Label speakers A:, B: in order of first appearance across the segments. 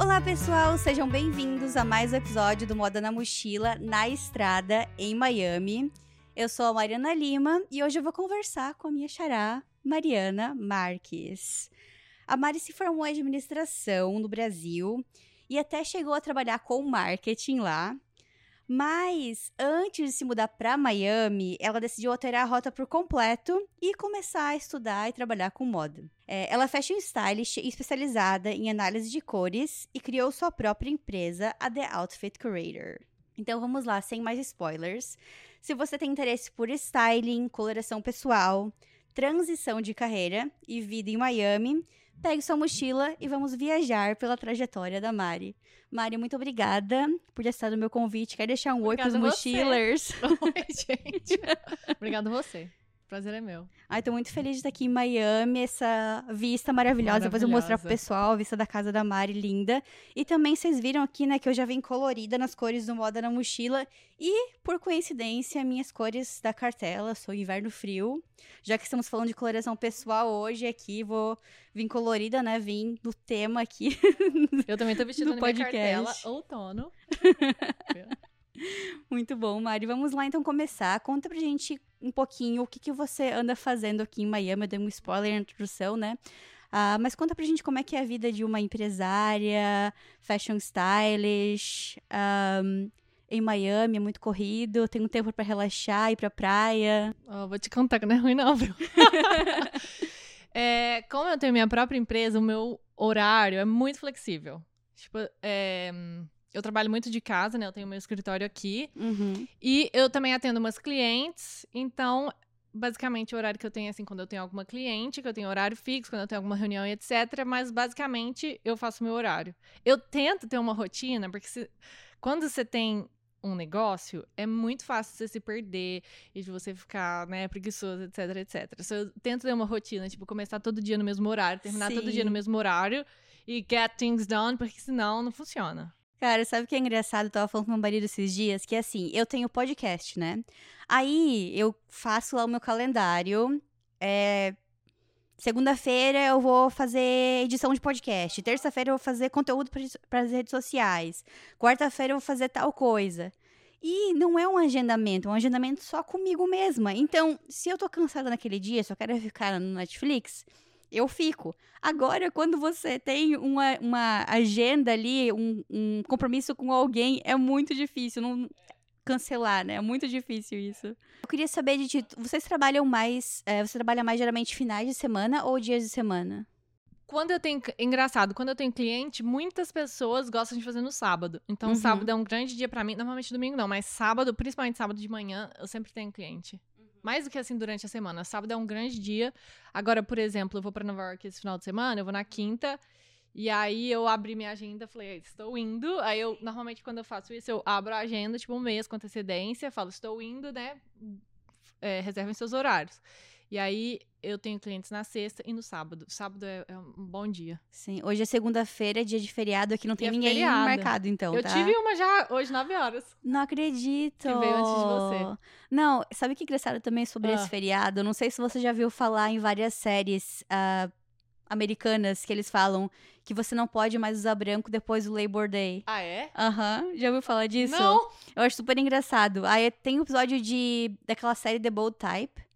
A: Olá, pessoal, sejam bem-vindos a mais um episódio do Moda na Mochila na Estrada, em Miami. Eu sou a Mariana Lima e hoje eu vou conversar com a minha xará, Mariana Marques. A Mari se formou em administração no Brasil e até chegou a trabalhar com marketing lá. Mas antes de se mudar para Miami, ela decidiu alterar a rota por completo e começar a estudar e trabalhar com moda. É, ela é fashion stylist especializada em análise de cores e criou sua própria empresa, a The Outfit Curator. Então vamos lá, sem mais spoilers. Se você tem interesse por styling, coloração pessoal, transição de carreira e vida em Miami, pegue sua mochila e vamos viajar pela trajetória da Mari. Mari, muito obrigada por ter estado no meu convite. Quer deixar um
B: Obrigada
A: oi pros mochilers?
B: Oi, gente. Obrigado você. Prazer é meu.
A: Ai, tô muito feliz de estar aqui em Miami, essa vista maravilhosa. Depois eu vou mostrar pro pessoal a vista da casa da Mari, linda. E também vocês viram aqui, né, que eu já vim colorida nas cores do Moda na Mochila. E, por coincidência, minhas cores da cartela, sou inverno frio. Já que estamos falando de coloração pessoal hoje aqui, vou vir colorida, né, vim no tema aqui.
B: Eu também tô vestida na minha
A: podcast.
B: cartela outono.
A: Muito bom, Mari. Vamos lá então começar. Conta pra gente um pouquinho o que, que você anda fazendo aqui em Miami. Eu dei um spoiler na introdução, né? Ah, mas conta pra gente como é que é a vida de uma empresária, fashion stylish, ahm, em Miami, é muito corrido, tem um tempo pra relaxar, ir pra praia.
B: Ó, vou te contar que não é ruim, não, viu? É, como eu tenho minha própria empresa, o meu horário é muito flexível. Tipo, é, eu trabalho muito de casa, né? Eu tenho meu escritório aqui.
A: Uhum.
B: E eu também atendo umas clientes, então, basicamente, o horário que eu tenho é assim, quando eu tenho alguma cliente, que eu tenho horário fixo, quando eu tenho alguma reunião e etc. Mas, basicamente, eu faço meu horário. Eu tento ter uma rotina, porque se- quando você tem um negócio, é muito fácil você se perder e de você ficar, né, preguiçoso, etc, etc. So, eu tento ter uma rotina, tipo, começar todo dia no mesmo horário, terminar todo dia
A: Sim.
B: no mesmo horário e get things done, porque senão não funciona.
A: Cara, sabe o que é engraçado? Eu tava falando com meu marido esses dias, que assim, eu tenho podcast, né? Aí eu faço lá o meu calendário. É... Segunda-feira eu vou fazer edição de podcast. Terça-feira eu vou fazer conteúdo para as redes sociais. Quarta-feira eu vou fazer tal coisa. E não é um agendamento, é um agendamento só comigo mesma. Então, se eu tô cansada naquele dia, só quero ficar no Netflix, eu fico. Agora, quando você tem uma, uma agenda ali, um, um compromisso com alguém, é muito difícil não cancelar, né? É muito difícil isso. Eu queria saber de ti, vocês trabalham mais, é, você trabalha mais geralmente finais de semana ou dias de semana?
B: Quando eu tenho. Engraçado, quando eu tenho cliente, muitas pessoas gostam de fazer no sábado. Então,
A: Uhum.
B: sábado é um grande dia pra mim. Normalmente domingo não, mas sábado, principalmente sábado de manhã, eu sempre tenho cliente. Mais do que assim durante a semana. Sábado é um grande dia. Agora, por exemplo, eu vou pra Nova York esse final de semana, eu vou na quinta. E aí eu abri minha agenda, falei, estou indo. Aí eu, normalmente, quando eu faço isso, eu abro a agenda, tipo, um mês com antecedência, falo, estou indo, né? É, reservem seus horários. E aí eu tenho clientes na sexta e no sábado. Sábado é, é um bom dia.
A: Sim, hoje é segunda-feira, dia de feriado, aqui não tem
B: é
A: ninguém
B: feriado.
A: marcado, então,
B: eu
A: tá?
B: tive uma já hoje, 9 horas.
A: Não acredito.
B: Que veio antes de você.
A: Não, sabe o que é engraçado também sobre
B: Ah.
A: esse feriado? Eu não sei se você já viu falar em várias séries ah, americanas que eles falam que você não pode mais usar branco depois do Labor Day.
B: Ah, é?
A: Aham, já ouviu falar disso?
B: Não!
A: Eu acho super engraçado. Aí tem um episódio de daquela série The Bold Type.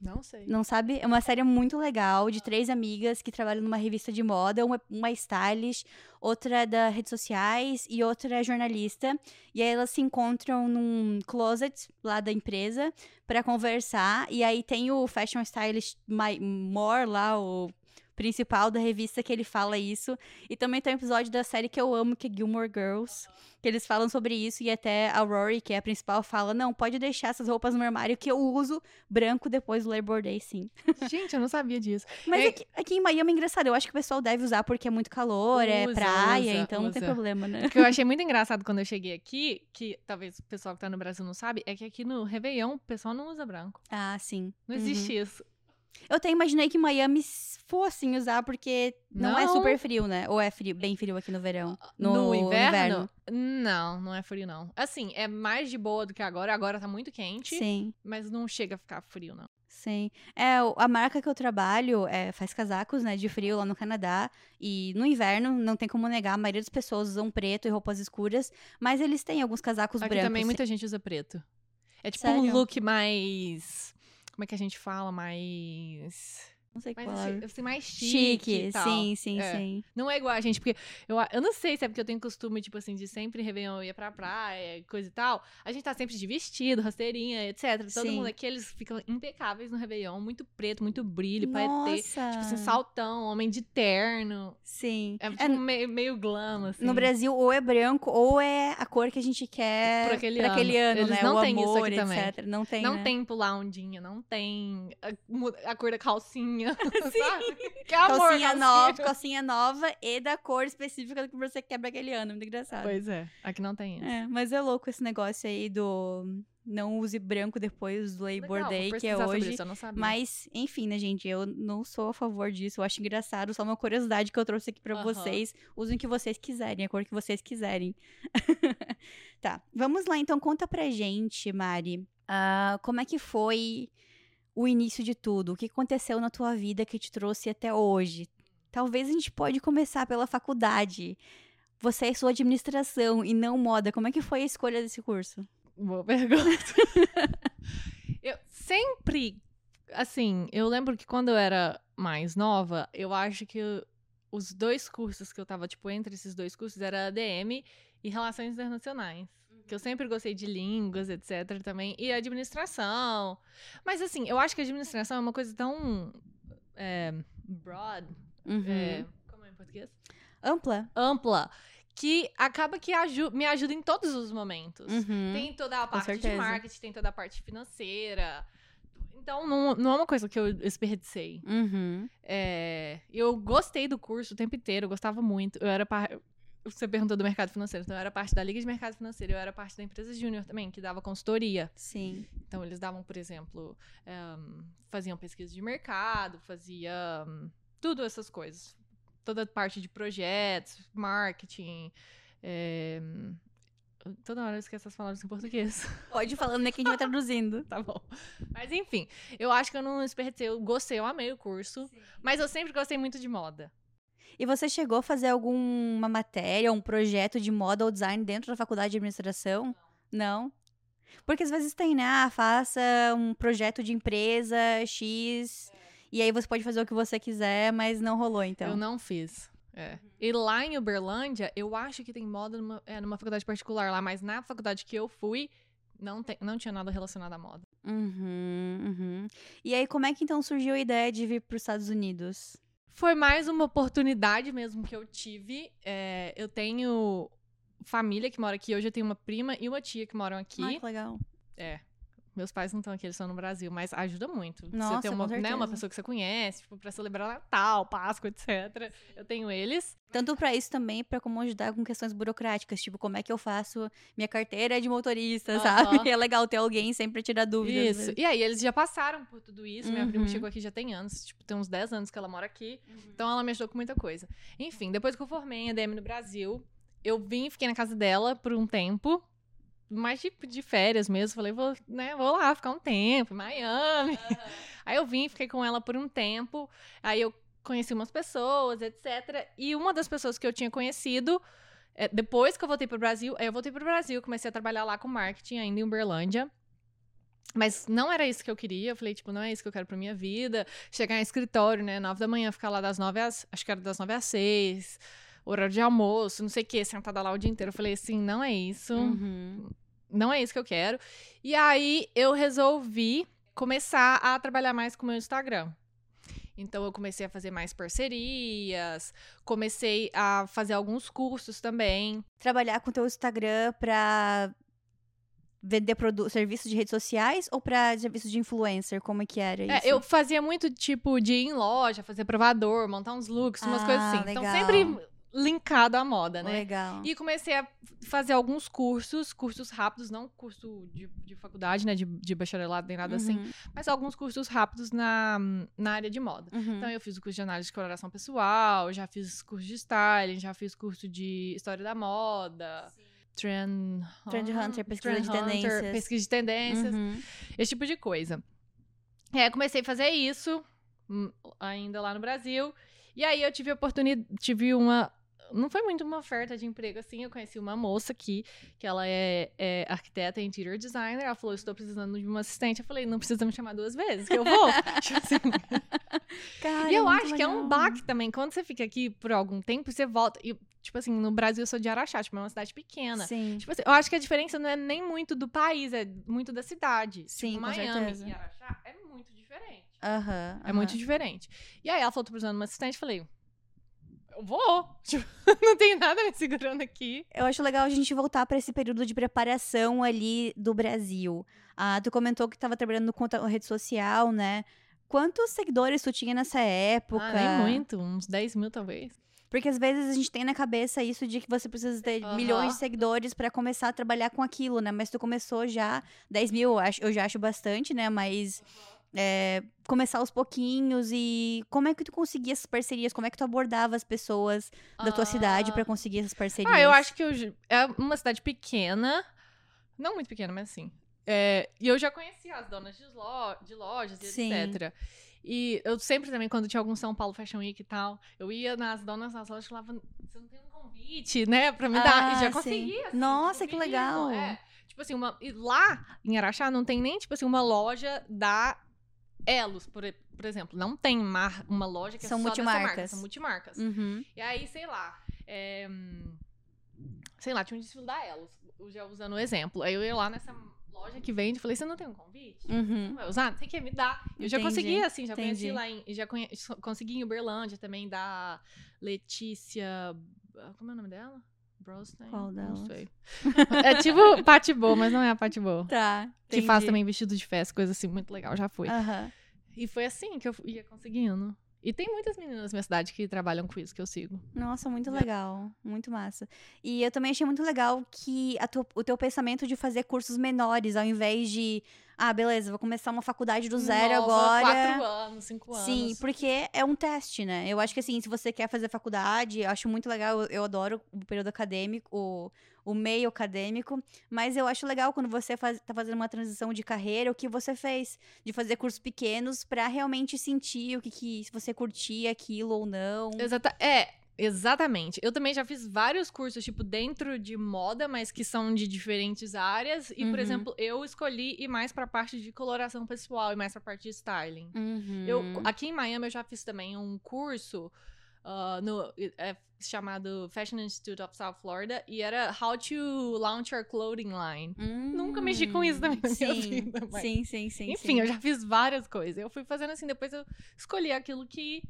B: Não sei.
A: Não sabe? É uma série muito legal de três amigas que trabalham numa revista de moda. Uma, uma stylist, outra é da redes sociais e outra é jornalista. E aí elas se encontram num closet lá da empresa pra conversar. E aí tem o fashion stylist more lá, o principal da revista, que ele fala isso. E também tem um episódio da série que eu amo, que é Gilmore Girls. Que eles falam sobre isso e até a Rory, que é a principal, fala: Não, pode deixar essas roupas no armário que eu uso branco depois do Labor Day, sim.
B: Gente, eu não sabia disso.
A: Mas
B: É-
A: aqui, aqui em Miami é engraçado. Eu acho que o pessoal deve usar porque é muito calor, é
B: Usa,
A: praia,
B: usa,
A: então não tem
B: usa.
A: problema, né?
B: O que eu achei muito engraçado quando eu cheguei aqui, que talvez o pessoal que tá no Brasil não sabe, é que aqui no Réveillon o pessoal não usa branco.
A: Ah, sim.
B: Não
A: Uhum.
B: existe isso.
A: Eu até imaginei que Miami s- fosse usar, porque não, é
B: Não.
A: super frio, né? Ou é frio, bem frio aqui no verão? No,
B: No, inverno? Não, não é frio, não. Assim, é mais de boa do que agora. Agora tá muito quente,
A: Sim,
B: mas não chega a ficar frio, não.
A: sim. É, a marca que eu trabalho é, faz casacos, né, de frio lá no Canadá. E no inverno, não tem como negar, a maioria das pessoas usam preto e roupas escuras. Mas eles têm alguns casacos
B: Aqui
A: brancos.
B: também muita gente usa preto. É tipo
A: Sério?
B: um look mais. Como é que a gente fala? Mais.
A: Não sei
B: Mais
A: qual.
B: assim, assim, mais chique.
A: Chique, sim, sim,
B: É.
A: sim.
B: Não é igual a gente, porque eu, eu não sei se é porque eu tenho costume, tipo assim, de sempre Réveillon eu ia pra praia, coisa e tal. A gente tá sempre de vestido, rasteirinha, etc. Todo
A: Sim.
B: mundo aqui, eles ficam impecáveis no Réveillon, muito preto, muito brilho, paetê. Tipo assim, saltão, homem de terno.
A: Sim.
B: É,
A: É,
B: tipo meio, meio glam, assim.
A: no Brasil, ou é branco, ou é a cor que a gente quer
B: Por aquele
A: pra aquele ano, né?
B: não
A: o
B: isso
A: amor,
B: aqui também.
A: etc. Não tem,
B: Não
A: né?
B: tem pular ondinha, não tem a, a cor da calcinha, sabe? Que amor,
A: calcinha nova, calcinha nova e da cor específica que você quer pra aquele ano. Muito engraçado.
B: Pois é, aqui não tem isso.
A: É, mas é louco esse negócio aí do não use branco depois do Labor
B: Legal,
A: Day, que é hoje.
B: isso, eu não sabia.
A: Mas, enfim, né, gente? Eu não sou a favor disso. Eu acho engraçado. Só uma curiosidade que eu trouxe aqui pra
B: Aham.
A: vocês. Usem o que vocês quiserem, a cor que vocês quiserem. tá. Vamos lá, então. Conta pra gente, Mari. ah, como é que foi o início de tudo? O que aconteceu na tua vida que te trouxe até hoje? Talvez a gente pode começar pela faculdade. Você é sua administração e não moda. Como é que foi a escolha desse curso?
B: Boa pergunta. eu sempre, assim, eu lembro que quando eu era mais nova, eu acho que eu- os dois cursos que eu tava, tipo, entre esses dois cursos era ADM e Relações Internacionais. Que eu sempre gostei de línguas, etc. também. E administração. Mas, assim, eu acho que a administração é uma coisa tão. é, broad.
A: Uhum.
B: é, como é em português?
A: Ampla?
B: Ampla. Que acaba que aju- me ajuda em todos os momentos.
A: Uhum.
B: Tem toda a parte de marketing, tem toda a parte financeira. Então, não, não é uma coisa que eu desperdicei.
A: Uhum.
B: É, eu gostei do curso o tempo inteiro, eu gostava muito. Eu era. Você perguntou do mercado financeiro, então eu era parte da Liga de Mercado Financeiro, eu era parte da empresa Júnior também, que dava consultoria.
A: Sim.
B: Então, eles davam, por exemplo, ehm, faziam pesquisa de mercado, faziam tudo essas coisas. Toda parte de projetos, marketing. em, Toda hora eu esqueço as palavras em português.
A: Pode ir falando, né, que a gente vai traduzindo.
B: tá bom. Mas enfim, eu acho que eu não desperdicei. Eu gostei, eu amei o curso. Mas eu sempre gostei muito de moda.
A: E você chegou a fazer alguma matéria, um projeto de moda ou design dentro da faculdade de administração? Não? Porque às vezes tem, né? Ah, faça um projeto de empresa X. E aí você pode fazer o que você quiser, mas não rolou, então.
B: Eu não fiz. É. E lá em Uberlândia, eu acho que tem moda numa, é, numa faculdade particular lá, mas na faculdade que eu fui, não, tem, não tinha nada relacionado à moda.
A: Uhum, uhum. E aí, como é que então surgiu a ideia de vir para os Estados Unidos?
B: Foi mais uma oportunidade mesmo que eu tive. É, eu tenho família que mora aqui. Hoje eu tenho uma prima e uma tia que moram aqui.
A: Ai, que legal.
B: É. Meus pais não estão aqui, eles estão no Brasil, mas ajuda muito.
A: Nossa,
B: você ter
A: com
B: uma, né, uma pessoa que você conhece, tipo, pra celebrar Natal, Páscoa, etc. Eu tenho eles.
A: Tanto para isso também, para como ajudar com questões burocráticas, tipo, como é que eu faço minha carteira de motorista, sabe? É legal ter alguém sempre tirar dúvidas.
B: Isso. E aí, eles já passaram por tudo isso. Minha prima
A: Uhum.
B: chegou aqui já tem anos, tipo, tem uns 10 anos que ela mora aqui. Então ela me ajudou com muita coisa. Enfim, depois que eu formei em ADM no Brasil, eu vim e fiquei na casa dela por um tempo. Mais de, de férias mesmo. Falei, vou, né, vou lá ficar um tempo, em Miami. Aí eu vim, fiquei com ela por um tempo. Aí eu conheci umas pessoas, etc. E uma das pessoas que eu tinha conhecido, é, depois que eu voltei pro Brasil, aí eu voltei pro Brasil, comecei a trabalhar lá com marketing ainda em Uberlândia. Mas não era isso que eu queria. Eu falei, tipo, não é isso que eu quero pra minha vida. Chegar em escritório, né? Nove da manhã, ficar lá das nove às. Acho que era das nove às seis. Horário de almoço, não sei o quê, sentada lá o dia inteiro. Eu falei assim, não é isso
A: Uhum.
B: não é isso que eu quero. E aí eu resolvi começar a trabalhar mais com o meu Instagram. Então eu comecei a fazer mais parcerias, comecei a fazer alguns cursos também.
A: Trabalhar com o teu Instagram pra vender serviços de redes sociais ou pra serviços de influencer? Como é que era isso?
B: É, eu fazia muito tipo de ir em loja, fazer provador, montar uns looks, umas
A: Ah,
B: coisas assim. Então
A: legal.
B: sempre linkado à moda, né?
A: Legal.
B: E comecei a fazer alguns cursos, cursos rápidos, não curso de, de faculdade, né? De, de bacharelado, nem nada assim,
A: Uhum,
B: mas alguns cursos rápidos na, na área de moda.
A: uhum.
B: Então, eu fiz o curso de análise de coloração pessoal, já fiz curso de styling, já fiz curso de história da moda. Trend,
A: Trend
B: ah,
A: Hunter, pesquisa de
B: Trend Hunter,
A: tendências.
B: Pesquisa de tendências,
A: Uhum.
B: esse tipo de coisa. Eu comecei a fazer isso, hum, ainda lá no Brasil. E aí, eu tive a oportunidade, tive uma... Não foi muito uma oferta de emprego assim, eu conheci uma moça aqui, que ela é, é arquiteta e interior designer. Ela falou: Estou precisando de uma assistente. Eu falei: Não precisa me chamar duas vezes, que eu vou. Tipo assim,
A: Cara,
B: e eu acho que é um
A: legal.
B: baque também. Quando você fica aqui por algum tempo, você volta. E, tipo assim, no Brasil eu sou de Araxá, tipo, é uma cidade pequena.
A: Sim.
B: Tipo assim, eu acho que a diferença não é nem muito do país, é muito da cidade.
A: Sim,
B: tipo, Miami
A: certeza.
B: e Araxá é muito diferente.
A: Aham.
B: É muito diferente. E aí ela falou, tô precisando de uma assistente, eu falei, vou. Tipo, não tem nada me segurando aqui.
A: Eu acho legal a gente voltar para esse período de preparação ali do Brasil. Ah, tu comentou que estava trabalhando com a rede social, né? Quantos seguidores tu tinha nessa época?
B: Ah, nem muito, uns 10 mil talvez.
A: Porque às vezes a gente tem na cabeça isso de que você precisa ter
B: Aham.
A: milhões de seguidores para começar a trabalhar com aquilo, né? Mas tu começou já 10 mil, eu, acho, eu já acho bastante, né? Mas é, começar aos pouquinhos e como é que tu conseguia essas parcerias? Como é que tu abordava as pessoas da tua cidade
B: Ah.
A: para conseguir essas parcerias?
B: Ah, eu acho que eu é uma cidade pequena. Não muito pequena, mas assim. É, e eu já conhecia as donas de, lo- de lojas e
A: Sim.
B: etc. E eu sempre também, quando tinha algum São Paulo Fashion Week e tal, eu ia nas donas das lojas e falava, você não tem um convite, né, pra me dar? E
A: Ah,
B: já conseguia. assim,
A: Nossa,
B: tipo,
A: que
B: pedindo.
A: legal.
B: É. Tipo assim, uma, e lá em Araxá não tem nem, tipo assim, uma loja da Elos, por, por exemplo. Não tem mar- uma loja que
A: São
B: é só dessa marca.
A: multimarcas.
B: São multimarcas.
A: Uhum.
B: E aí, sei lá, é, sei lá, tinha um desfile da Elos, eu já usando o exemplo. Aí eu ia lá nessa loja que vende e falei, você não tem um convite?
A: Uhum.
B: Não vai usar? Você quer me dar? Eu já
A: Entendi,
B: consegui, assim, já
A: entendi.
B: conheci lá em, já conhe, consegui em Uberlândia também da Letícia, como é o nome dela? Brostein?
A: Qual
B: Não
A: delas?
B: sei. É tipo Pati Boa, mas não é a Pati Boa.
A: Tá.
B: Que faz
A: entendi.
B: também vestido de festa, coisa assim, muito legal, já fui.
A: Aham.
B: E foi assim que eu ia conseguindo. E tem muitas meninas na minha cidade que trabalham com isso, que eu sigo.
A: Nossa, muito
B: É.
A: legal. Muito massa. E eu também achei muito legal que a tu- o teu pensamento de fazer cursos menores, ao invés de, ah, beleza, vou começar uma faculdade do zero
B: Nova,
A: agora.
B: Quatro anos, cinco anos.
A: Sim, porque é um teste, né? Eu acho que assim, se você quer fazer faculdade, eu acho muito legal, eu, eu adoro o período acadêmico, o, o meio acadêmico, mas eu acho legal quando você faz, tá fazendo uma transição de carreira, o que você fez, de fazer cursos pequenos pra realmente sentir o que, que se você curtia aquilo ou não.
B: Exata é, exatamente. Eu também já fiz vários cursos, tipo, dentro de moda, mas que são de diferentes áreas. E,
A: Uhum.
B: por exemplo, eu escolhi ir mais pra parte de coloração pessoal e mais pra parte de styling.
A: Uhum.
B: Eu, aqui em Miami eu já fiz também um curso ah, no, é chamado Fashion Institute of South Florida e era How to Launch Your Clothing Line. Nunca mexi com isso também na minha
A: sim,
B: vida, mas-
A: Sim, sim, sim.
B: Enfim,
A: sim.
B: eu já fiz várias coisas. Eu fui fazendo assim, depois eu escolhi aquilo que,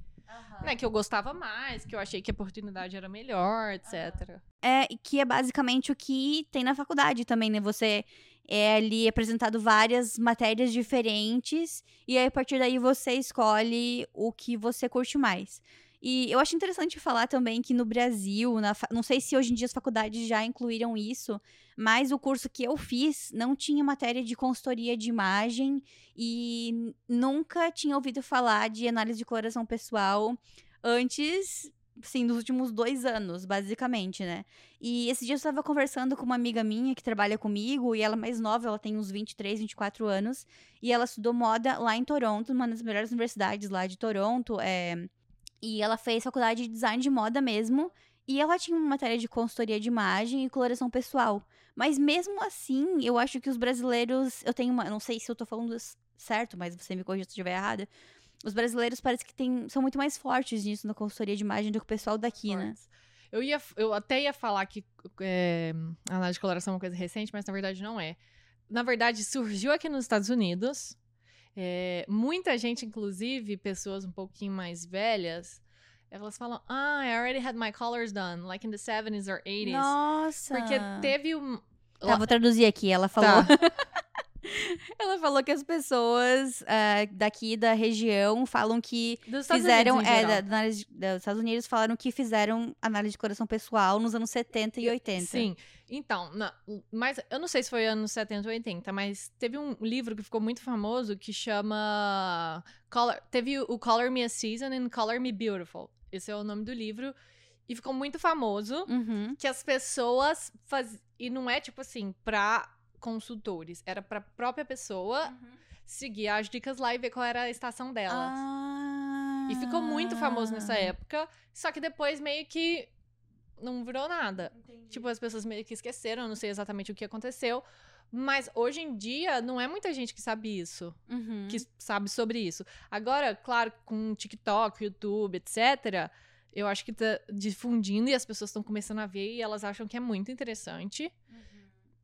B: né, que eu gostava mais, que eu achei que a oportunidade era melhor, etc.
A: É, e que é basicamente o que tem na faculdade também, né? Você é ali apresentado várias matérias diferentes e aí a partir daí você escolhe o que você curte mais. E eu acho interessante falar também que no Brasil, na não sei se hoje em dia as faculdades já incluíram isso, mas o curso que eu fiz não tinha matéria de consultoria de imagem e nunca tinha ouvido falar de análise de coloração pessoal antes, sim, dos últimos dois anos, basicamente, né? E esse dia eu estava conversando com uma amiga minha que trabalha comigo, e ela é mais nova, ela tem uns 23, 24 anos, e ela estudou moda lá em Toronto, uma das melhores universidades lá de Toronto, é, e ela fez faculdade de design de moda mesmo, e ela tinha uma matéria de consultoria de imagem e coloração pessoal. Mas mesmo assim, eu acho que os brasileiros, eu tenho uma, não sei se eu tô falando certo, mas você me corrija se eu estiver errada. Os brasileiros parece que tem, são muito mais fortes nisso na consultoria de imagem do que o pessoal daqui, né?
B: Fortes. Eu, ia, eu até ia falar que é, a análise de coloração é uma coisa recente, mas na verdade não é. Na verdade, surgiu aqui nos Estados Unidos. É, muita gente, inclusive, pessoas um pouquinho mais velhas, elas falam, ah, I already had my colors done, like in the 70s or 80s.
A: Nossa!
B: Porque teve um.
A: Tá, vou traduzir aqui. Ela falou.
B: Tá.
A: Ela falou que as pessoas ah, daqui da região falam que
B: Dos Estados
A: fizeram.
B: Unidos,
A: é, da, da dos Estados Unidos falaram que fizeram análise de coração pessoal nos anos 70 e 80.
B: Sim. Então, na- mas eu não sei se foi anos 70 ou 80, mas teve um livro que ficou muito famoso que chama. Color, teve o Color Me a Season and Color Me Beautiful. Esse é o nome do livro. E ficou muito famoso
A: Uhum.
B: que as pessoas faz... E não é tipo assim, pra consultores. Era pra própria pessoa seguir as dicas lá e ver qual era a estação delas.
A: Ah.
B: E ficou muito famoso nessa época. Só que depois meio que não virou nada. Tipo, as pessoas meio que esqueceram, eu não sei exatamente o que aconteceu. Mas hoje em dia, não é muita gente que sabe isso,
A: Uhum.
B: que sabe sobre isso. Agora, claro, com TikTok, YouTube, etc., eu acho que tá difundindo e as pessoas estão começando a ver e elas acham que é muito interessante.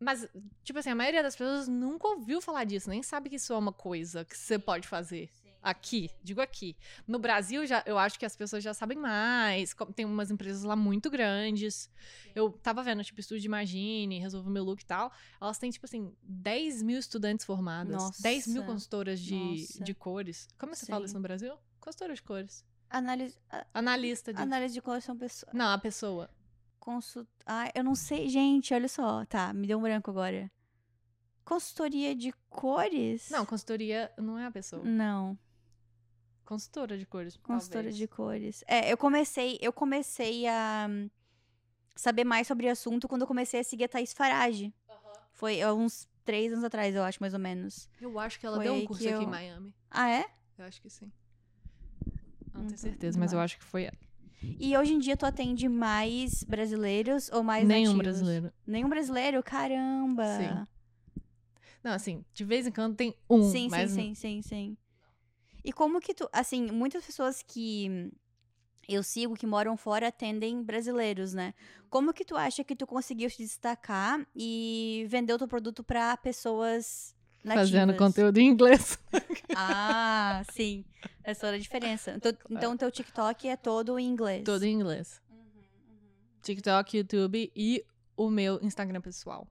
B: Mas, tipo assim, a maioria das pessoas nunca ouviu falar disso, nem sabe que isso é uma coisa que você pode fazer. Aqui, digo aqui. No Brasil, já, eu acho que as pessoas já sabem mais. Tem umas empresas lá muito grandes. Eu tava vendo, tipo, Estúdio Imagine, Resolve Meu Look e tal. Elas têm, tipo assim, 10 mil estudantes formadas.
A: Nossa.
B: 10 mil consultoras de,
A: Nossa.
B: de cores. Como você fala
A: Sim.
B: isso no Brasil? Consultora de cores.
A: Análise, a-
B: Analista de...
A: análise de coração pessoal.
B: Não, a pessoa.
A: Consult... Ah, eu não sei. Gente, olha só. Tá, me deu um branco agora. Consultoria de cores?
B: Não, consultoria não é a pessoa.
A: Não.
B: Consultora de cores,
A: Consultora
B: talvez.
A: de cores. É, eu comecei, eu comecei a hum, saber mais sobre o assunto quando eu comecei a seguir a Thaís Farage. Foi há uns três anos atrás, eu acho, mais ou menos.
B: Eu acho que ela
A: Foi
B: deu um curso
A: que
B: aqui em
A: eu-
B: Miami.
A: Ah, é?
B: Eu acho que sim. Não
A: Não
B: tenho certeza, mas eu acho que foi ela.
A: E hoje em dia tu atende mais brasileiros ou mais
B: Nenhum
A: nativos?
B: brasileiro.
A: Nenhum brasileiro? Caramba!
B: Sim. Não, assim, de vez em quando tem um,
A: Sim,
B: mas
A: sim, sim, sim, sim. E como que tu, assim, muitas pessoas que eu sigo que moram fora atendem brasileiros, né? Como que tu acha que tu conseguiu se destacar e vender o teu produto pra pessoas nativas?
B: fazendo conteúdo em inglês.
A: Ah, sim. Essa era a diferença. Então, então teu TikTok é todo em inglês.
B: Todo em inglês. TikTok, YouTube e o meu Instagram pessoal.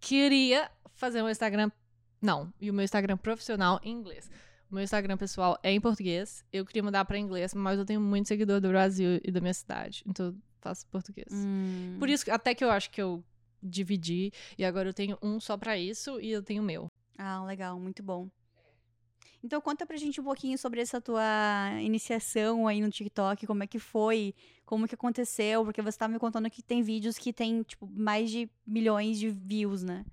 B: Queria fazer um Instagram. Não, e o meu Instagram profissional em inglês. O meu Instagram pessoal é em português. Eu queria mudar pra inglês, mas eu tenho muito seguidor do Brasil e da minha cidade. Então faço português.
A: Hum.
B: Por isso, até que eu acho que eu dividi. E agora eu tenho um só pra isso e eu tenho o meu.
A: Ah, legal, muito bom. Então conta pra gente um pouquinho sobre essa tua iniciação aí no TikTok, como é que foi, como que aconteceu, porque você tava me contando que tem vídeos que tem, tipo, mais de milhões de views, né?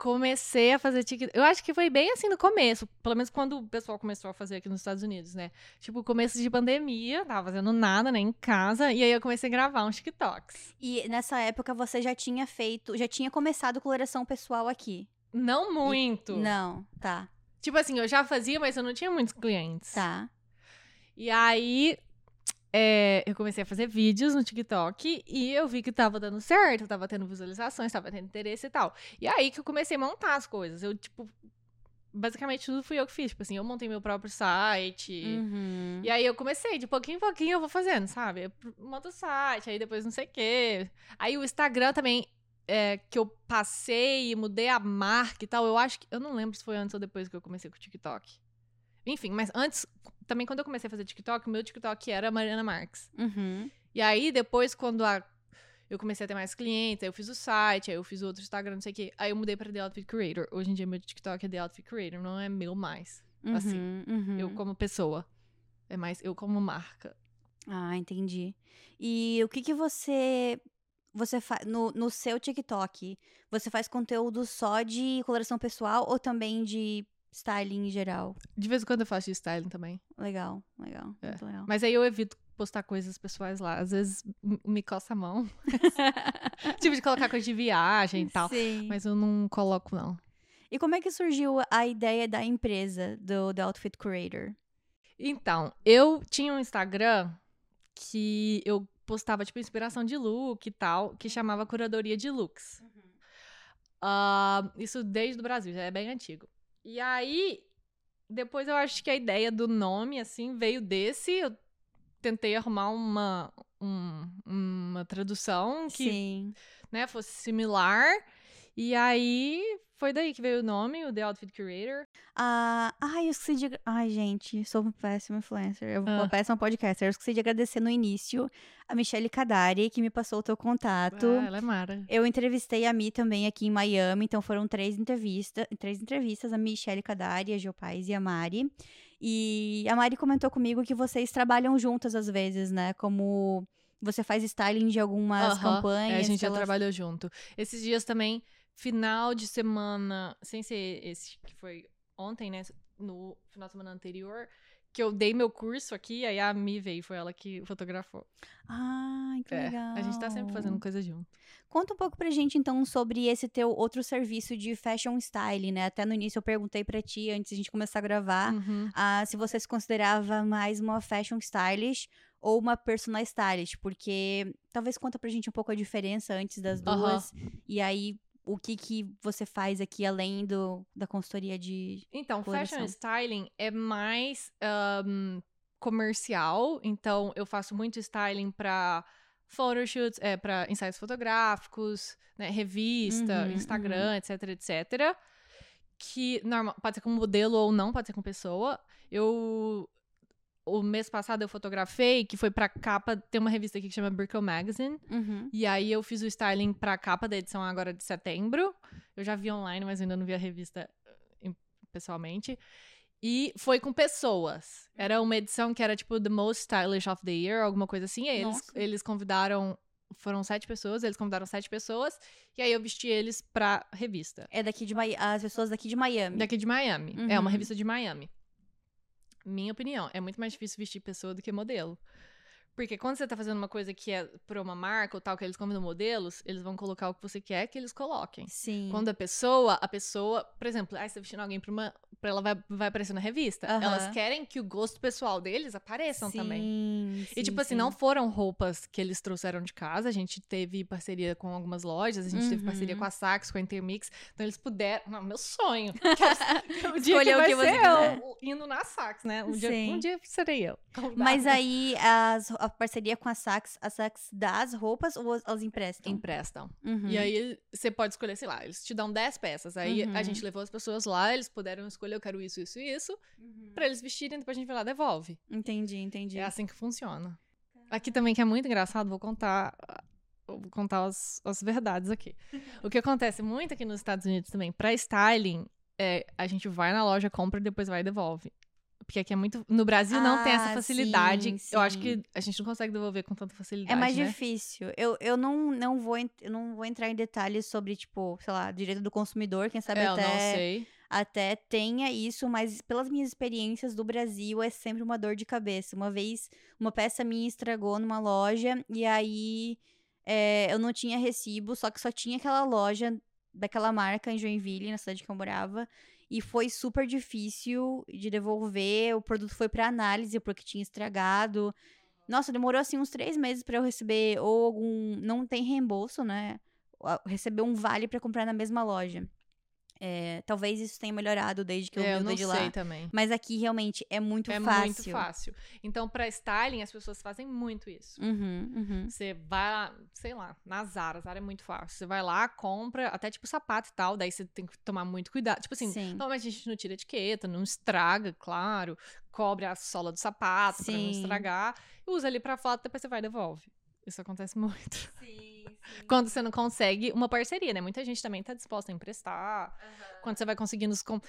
B: Comecei a fazer TikTok. Eu acho que foi bem assim no começo, pelo menos quando o pessoal começou a fazer aqui nos Estados Unidos, né? Tipo, começo de pandemia, tava fazendo nada, né, em casa, e aí eu comecei a gravar uns TikToks.
A: E nessa época você já tinha feito, já tinha começado coloração pessoal aqui?
B: Não muito.
A: Não, tá,
B: Tipo assim, eu já fazia, mas eu não tinha muitos clientes.
A: tá.
B: E aí, é, eu comecei a fazer vídeos no TikTok e eu vi que tava dando certo, tava tendo visualizações, tava tendo interesse e tal. E aí que eu comecei a montar as coisas. Eu, tipo, basicamente tudo fui eu que fiz. Tipo assim, eu montei meu próprio site.
A: Uhum.
B: E aí eu comecei, de pouquinho em pouquinho eu vou fazendo, sabe? Eu monto o site, aí depois não sei o quê. Aí o Instagram também, é, que eu passei e mudei a marca e tal, eu acho que. Eu não lembro se foi antes ou depois que eu comecei com o TikTok. Enfim, mas antes, também quando eu comecei a fazer TikTok, o meu TikTok era Mariana Marques.
A: Uhum.
B: E aí depois, quando a. Eu comecei a ter mais clientes, aí eu fiz o site, aí eu fiz outro Instagram, não sei o quê. Aí eu mudei pra The Outfit Creator. Hoje em dia meu TikTok é The Outfit Creator, não é meu mais. Assim,
A: Uhum, uhum.
B: Eu como pessoa. É mais eu como marca.
A: Ah, entendi. E o que que você você faz no, no seu TikTok? Você faz conteúdo só de coloração pessoal ou também de styling em geral?
B: De vez em quando eu faço de styling também.
A: Legal, legal,
B: É.
A: muito legal.
B: Mas aí eu evito postar coisas pessoais lá. Às vezes me coça a mão. tipo de colocar coisa de viagem e tal.
A: Sim.
B: Mas eu não coloco, não.
A: E como é que surgiu a ideia da empresa do The Outfit Creator?
B: Então, eu tinha um Instagram que eu postava, tipo, inspiração de look e tal, que chamava Curadoria de Looks. Ah, isso desde o Brasil, já é bem antigo. E aí, depois eu acho que a ideia do nome, assim, veio desse. Eu tentei arrumar uma, um- uma tradução que
A: Sim.
B: né, fosse similar. E aí foi daí que veio o nome, o The Outfit Curator.
A: Ah, ai, eu esqueci de. Ai, gente, sou uma péssima influencer. Eu vou
B: Ah.
A: uma péssima podcaster. Eu esqueci de agradecer no início a Michelle Kadari, que me passou o teu contato.
B: Ah, ela é Mara.
A: Eu entrevistei a Mi também aqui em Miami, então foram três entrevistas, três entrevistas, a Michelle Kadari, a Geopais e a Mari. E a Mari comentou comigo que vocês trabalham juntas às vezes, né? Como você faz styling de algumas campanhas.
B: É, a gente já
A: elas-
B: trabalhou junto. Esses dias também, final de semana, sem ser esse que foi ontem, né? No final de semana anterior, que eu dei meu curso aqui, aí a Mi veio, foi ela que fotografou.
A: Ai, que
B: É,
A: legal.
B: a gente tá sempre fazendo coisa junto.
A: Conta um pouco pra gente, então, sobre esse teu outro serviço de fashion styling, né? Até no início eu perguntei pra ti, antes de a gente começar a gravar,
B: Uhum.
A: ah, se você se considerava mais uma fashion stylist ou uma personal stylist, porque talvez conta pra gente um pouco a diferença antes das duas, e aí o que que você faz aqui além do, da consultoria de...
B: Então,
A: Coloração.
B: fashion styling é mais ahn, comercial. Então, eu faço muito styling pra photoshoots, é, para ensaios fotográficos, né, revista,
A: Uhum,
B: Instagram, etc, etc. Que normal, pode ser com modelo ou não, pode ser com pessoa. Eu o mês passado eu fotografei, que foi pra capa, tem uma revista aqui que chama Brickle Magazine.
A: Uhum.
B: E aí eu fiz o styling pra capa da edição agora de setembro. Eu já vi online, mas ainda não vi a revista eh, pessoalmente. E foi com pessoas. Era uma edição que era tipo The Most Stylish of the Year, alguma coisa assim. E eles, eles convidaram. Foram sete pessoas, eles convidaram sete pessoas. E aí eu vesti eles pra revista.
A: É daqui de Miami, as pessoas daqui de Miami.
B: Daqui de Miami. É uma
A: Uhum.
B: revista de Miami. Minha opinião, é muito mais difícil vestir pessoa do que modelo. Porque quando você tá fazendo uma coisa que é pra uma marca ou tal, que eles convidam modelos, eles vão colocar o que você quer que eles coloquem.
A: Sim.
B: Quando a pessoa, a pessoa, por exemplo, ah, você tá vestindo alguém pra uma. pra ela vai, vai aparecer na revista. Elas querem que o gosto pessoal deles apareçam também.
A: Sim,
B: E,
A: sim,
B: tipo assim,
A: sim.
B: não foram roupas que eles trouxeram de casa. A gente teve parceria com algumas lojas, a gente teve parceria
A: Uhum.
B: com a Saks, com a Intermix. Então eles puderam. Não, meu sonho. o dia
A: Escolher
B: que
A: o que você quiser.
B: eu indo na Saks, né? Um dia,
A: Sim.
B: um dia serei eu.
A: Mas aí, as- a parceria com a Saks, a Saks dá as roupas ou as- elas emprestam?
B: Emprestam.
A: Uhum.
B: E aí você pode escolher, sei lá, eles te dão 10 peças. Aí
A: Uhum.
B: a gente levou as pessoas lá, eles puderam escolher, eu quero isso, isso e isso,
A: Uhum.
B: pra eles vestirem, depois a gente vai lá e devolve.
A: Entendi, entendi.
B: É assim que funciona. Aqui também, que é muito engraçado, vou contar. Vou contar as, as verdades aqui. O que acontece muito aqui nos Estados Unidos também, pra styling, é, a gente vai na loja, compra e depois vai e devolve. Porque aqui é muito. No Brasil não tem essa
A: Ah,
B: facilidade.
A: sim,
B: Eu acho
A: sim.
B: que a gente não consegue devolver com tanta facilidade.
A: É mais
B: né?
A: difícil. Eu, eu não, não, vou, eu não vou entrar em detalhes sobre, tipo, sei lá, direito do consumidor. Quem sabe
B: É, eu
A: até,
B: não sei.
A: até tenha isso, mas pelas minhas experiências do Brasil, é sempre uma dor de cabeça. Uma vez, uma peça minha estragou numa loja e aí é, eu não tinha recibo, só que só tinha aquela loja daquela marca em Joinville, na cidade que eu morava. E foi super difícil de devolver. O produto foi para análise porque tinha estragado. Nossa, demorou assim uns três meses para eu receber ou algum. Não tem reembolso, né? Ah, Receber um vale para comprar na mesma loja. É, talvez isso tenha melhorado desde que eu
B: É, eu
A: mudei
B: não
A: de lá.
B: sei também.
A: Mas aqui realmente é muito
B: é
A: fácil.
B: muito fácil. Então, pra styling, as pessoas fazem muito isso.
A: Uhum, uhum.
B: Você vai, lá, sei lá, na Zara. Zara é muito fácil. Você vai lá, compra, até tipo sapato e tal. Daí você tem que tomar muito cuidado. Tipo assim,
A: Sim.
B: normalmente a gente não tira etiqueta, não estraga, claro. Cobre a sola do sapato pra não
A: Sim.
B: estragar. Usa ali pra foto, depois você vai e devolve. Isso acontece muito.
A: Sim,
B: Quando você não consegue uma parceria, né? Muita gente também tá disposta a emprestar. Quando você vai conseguindo os. Com...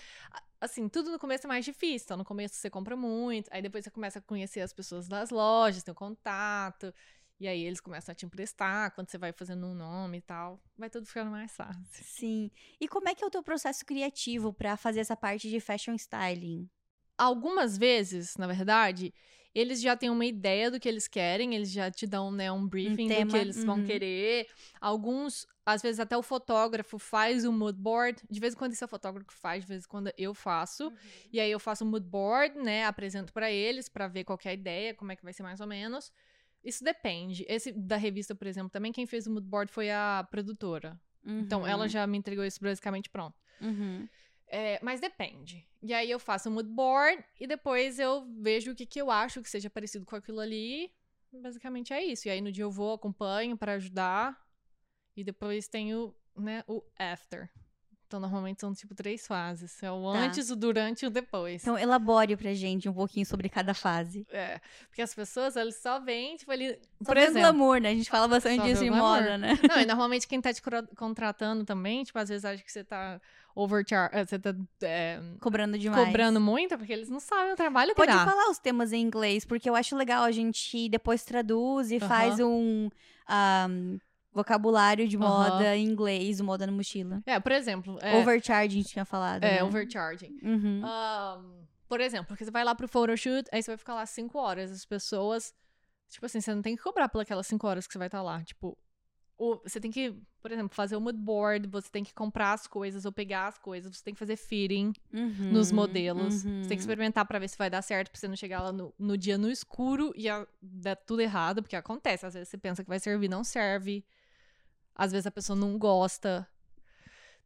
B: Assim, tudo no começo é mais difícil. Então, no começo você compra muito. Aí depois você começa a conhecer as pessoas das lojas, tem o contato. E aí eles começam a te emprestar quando você vai fazendo um nome e tal. Vai tudo ficando mais fácil.
A: Sim. E como é que é o teu processo criativo pra fazer essa parte de fashion styling?
B: Algumas vezes, na verdade, eles já têm uma ideia do que eles querem, eles já te dão né, um briefing do
A: tema,
B: que eles vão
A: uhum.
B: querer. Alguns, às vezes, até o fotógrafo faz o mood board. De vez em quando isso é o fotógrafo que faz, de vez em quando eu faço. E aí eu faço o mood board, né? Apresento pra eles pra ver qual é a ideia, como é que vai ser mais ou menos. Isso depende. Esse da revista, por exemplo, também quem fez o mood board foi a produtora. Então ela
A: Uhum,
B: já me entregou isso basicamente pronto.
A: uhum.
B: É, mas depende. E aí eu faço o mood board e depois eu vejo o que, que eu acho que seja parecido com aquilo ali. Basicamente é isso. E aí no dia eu vou, acompanho pra ajudar. E depois tenho né, o after. Então, normalmente são, tipo, três fases. É o
A: Tá.
B: antes, o durante e o depois.
A: Então, elabore pra gente um pouquinho sobre cada fase.
B: É, porque as pessoas, eles só veem, tipo, ali...
A: Só
B: por exemplo...
A: glamour, né? A gente fala bastante disso em moda, né?
B: Não, e normalmente quem tá te contratando também, tipo, às vezes acha que você tá overchar... eh, Você tá é,
A: Cobrando demais.
B: cobrando muito, porque eles não sabem o trabalho que
A: Pode
B: dá.
A: falar os temas em inglês, porque eu acho legal a gente depois traduz e
B: Aham.
A: faz um ahm, vocabulário de moda em inglês, o moda na mochila.
B: É, por exemplo... É,
A: gente tinha falado.
B: é
A: né?
B: overcharging.
A: Uhum.
B: Ahn, por exemplo, porque você vai lá pro photoshoot, aí você vai ficar lá cinco horas. As pessoas. Tipo assim, você não tem que cobrar por aquelas cinco horas que você vai estar lá. Tipo, o- você tem que, por exemplo, fazer o mood board, você tem que comprar as coisas ou pegar as coisas, você tem que fazer fitting
A: Uhum,
B: nos modelos. Você tem
A: uhum.
B: que experimentar pra ver se vai dar certo, pra você não chegar lá no, no dia no escuro e a- dar tudo errado, porque acontece. Às vezes você pensa que vai servir, não serve. Às vezes a pessoa não gosta.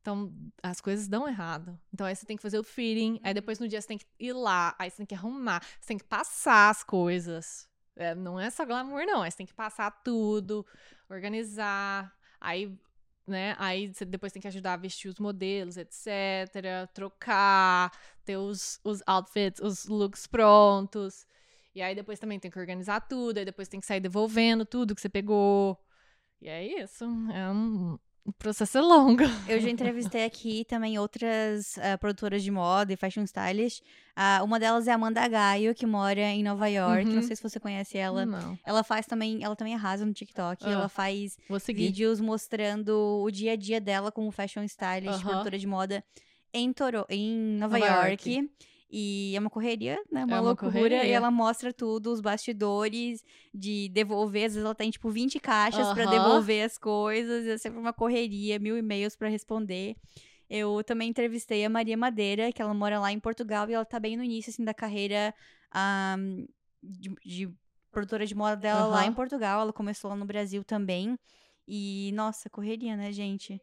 B: Então, as coisas dão errado. Então, aí você tem que fazer o fitting, aí depois no dia você tem que ir lá, aí você tem que arrumar, você tem que passar as coisas. É, não é só glamour, não. Aí você tem que passar tudo, organizar, aí, né, aí você depois tem que ajudar a vestir os modelos, etc. Trocar, ter os, os outfits, os looks prontos. E aí depois também tem que organizar tudo, aí depois tem que sair devolvendo tudo que você pegou. E é isso. É um, o processo é longo.
A: Eu já entrevistei aqui também outras ah, produtoras de moda e fashion stylist. Ah, uma delas é a Amanda Gaio, que mora em Nova York.
B: Uhum.
A: Não sei se você conhece ela.
B: Não.
A: Ela faz também, ela também arrasa no TikTok.
B: Ah.
A: Ela faz vídeos mostrando o dia a dia dela como fashion stylist,
B: Aham.
A: produtora de moda em, Toro em Nova,
B: Nova
A: York. E é uma correria, né? Uma
B: É uma
A: loucura. E
B: correria.
A: ela mostra tudo, os bastidores, de devolver. Às vezes ela tem, tipo, 20 caixas pra
B: Aham.
A: devolver as coisas. É sempre uma correria, mil e-mails pra responder. Eu também entrevistei a Maria Madeira, que ela mora lá em Portugal. E ela tá bem no início, assim, da carreira ah, de, de produtora de moda dela lá
B: Aham.
A: em Portugal. Ela começou lá no Brasil também. E, nossa, correria, né, gente?